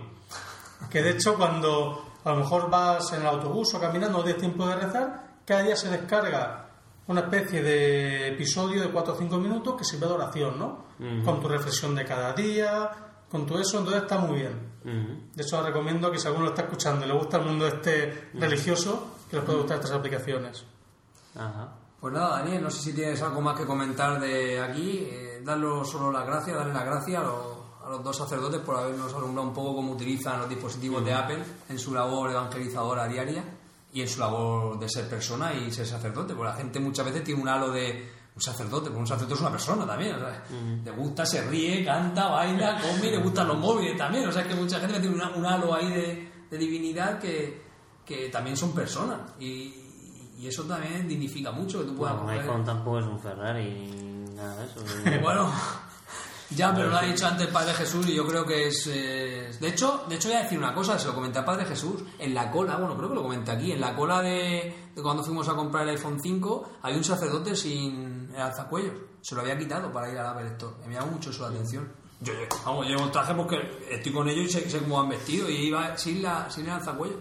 Que de hecho, cuando a lo mejor vas en el autobús o caminando, no tienes tiempo de rezar, cada día se descarga una especie de episodio de 4 o 5 minutos que sirve de oración, ¿no? Con tu reflexión de cada día, con todo eso, entonces está muy bien. Ujú. De hecho, os recomiendo que si alguno lo está escuchando y le gusta el mundo este religioso, que les puede gustar estas aplicaciones. Ajá. Pues nada, Daniel, no sé si tienes algo más que comentar de aquí. Eh, darle solo las gracias, darle las gracias a los, a los dos sacerdotes por habernos alumbrado un poco cómo utilizan los dispositivos de Apple en su labor evangelizadora diaria y en su labor de ser persona y ser sacerdote. Porque la gente muchas veces tiene un halo de un sacerdote, porque un sacerdote es una persona también. O sea, Le gusta, se ríe, canta, baila, come le gustan los móviles también. O sea, es que mucha gente tiene una- un halo ahí de, de divinidad que, que también son personas. Y, y eso también dignifica mucho que tú puedas Bueno, un iPhone tampoco es un Ferrari nada de eso. Bueno, ya, pero lo ha dicho antes el Padre Jesús y yo creo que es... eh, De hecho, de hecho voy a decir una cosa, se lo comenté al Padre Jesús, en la cola, bueno, creo que lo comenté aquí, en la cola de, de cuando fuimos a comprar el iPhone 5, hay un sacerdote sin el alzacuellos, se lo había quitado para ir al Apple Store, me llamó mucho su atención. Yo, yo, vamos, llevo un traje porque estoy con ellos y sé, sé cómo van vestidos y iba sin, la, sin el alzacuellos.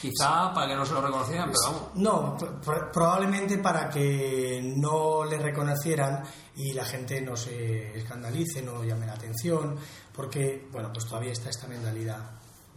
Quizá para que no se lo reconocieran, pero vamos. No, pr- probablemente para que no le reconocieran y la gente no se escandalice, no llame la atención, porque, bueno, pues todavía está esta mentalidad.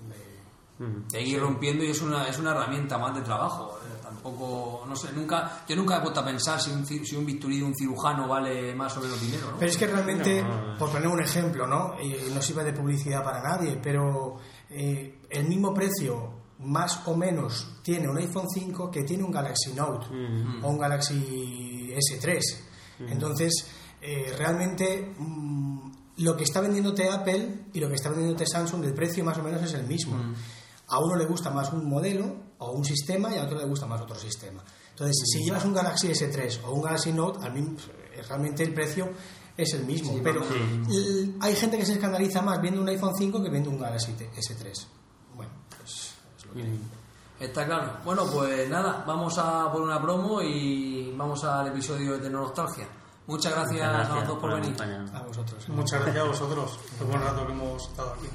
de- Mm. de ir rompiendo y es una, es una herramienta más de trabajo. Tampoco, no sé, nunca, yo nunca he puesto a pensar si un, si un bisturí de un cirujano vale más o menos dinero, ¿no? Pero es que realmente, No. por poner un ejemplo, ¿no? Y no sirve de publicidad para nadie, pero eh, el mismo precio, más o menos, tiene un iPhone 5 que tiene un Galaxy Note o un Galaxy S3. Entonces, eh, realmente mm, lo que está vendiéndote Apple y lo que está vendiéndote Samsung, el precio más o menos es el mismo. A uno le gusta más un modelo o un sistema y a otro le gusta más otro sistema. Entonces, si llevas un Galaxy S3 o un Galaxy Note, al mismo, realmente el precio es el mismo, pero hay gente que se escandaliza más viendo un iPhone 5 que viendo un Galaxy S3. Bueno, pues es lo que. Está claro. Bueno, pues nada, vamos a por una promo y vamos al episodio de nostalgia Muchas gracias, a los dos por, venir. A vosotros. Muchas gracias a vosotros. Qué buen rato que hemos estado aquí.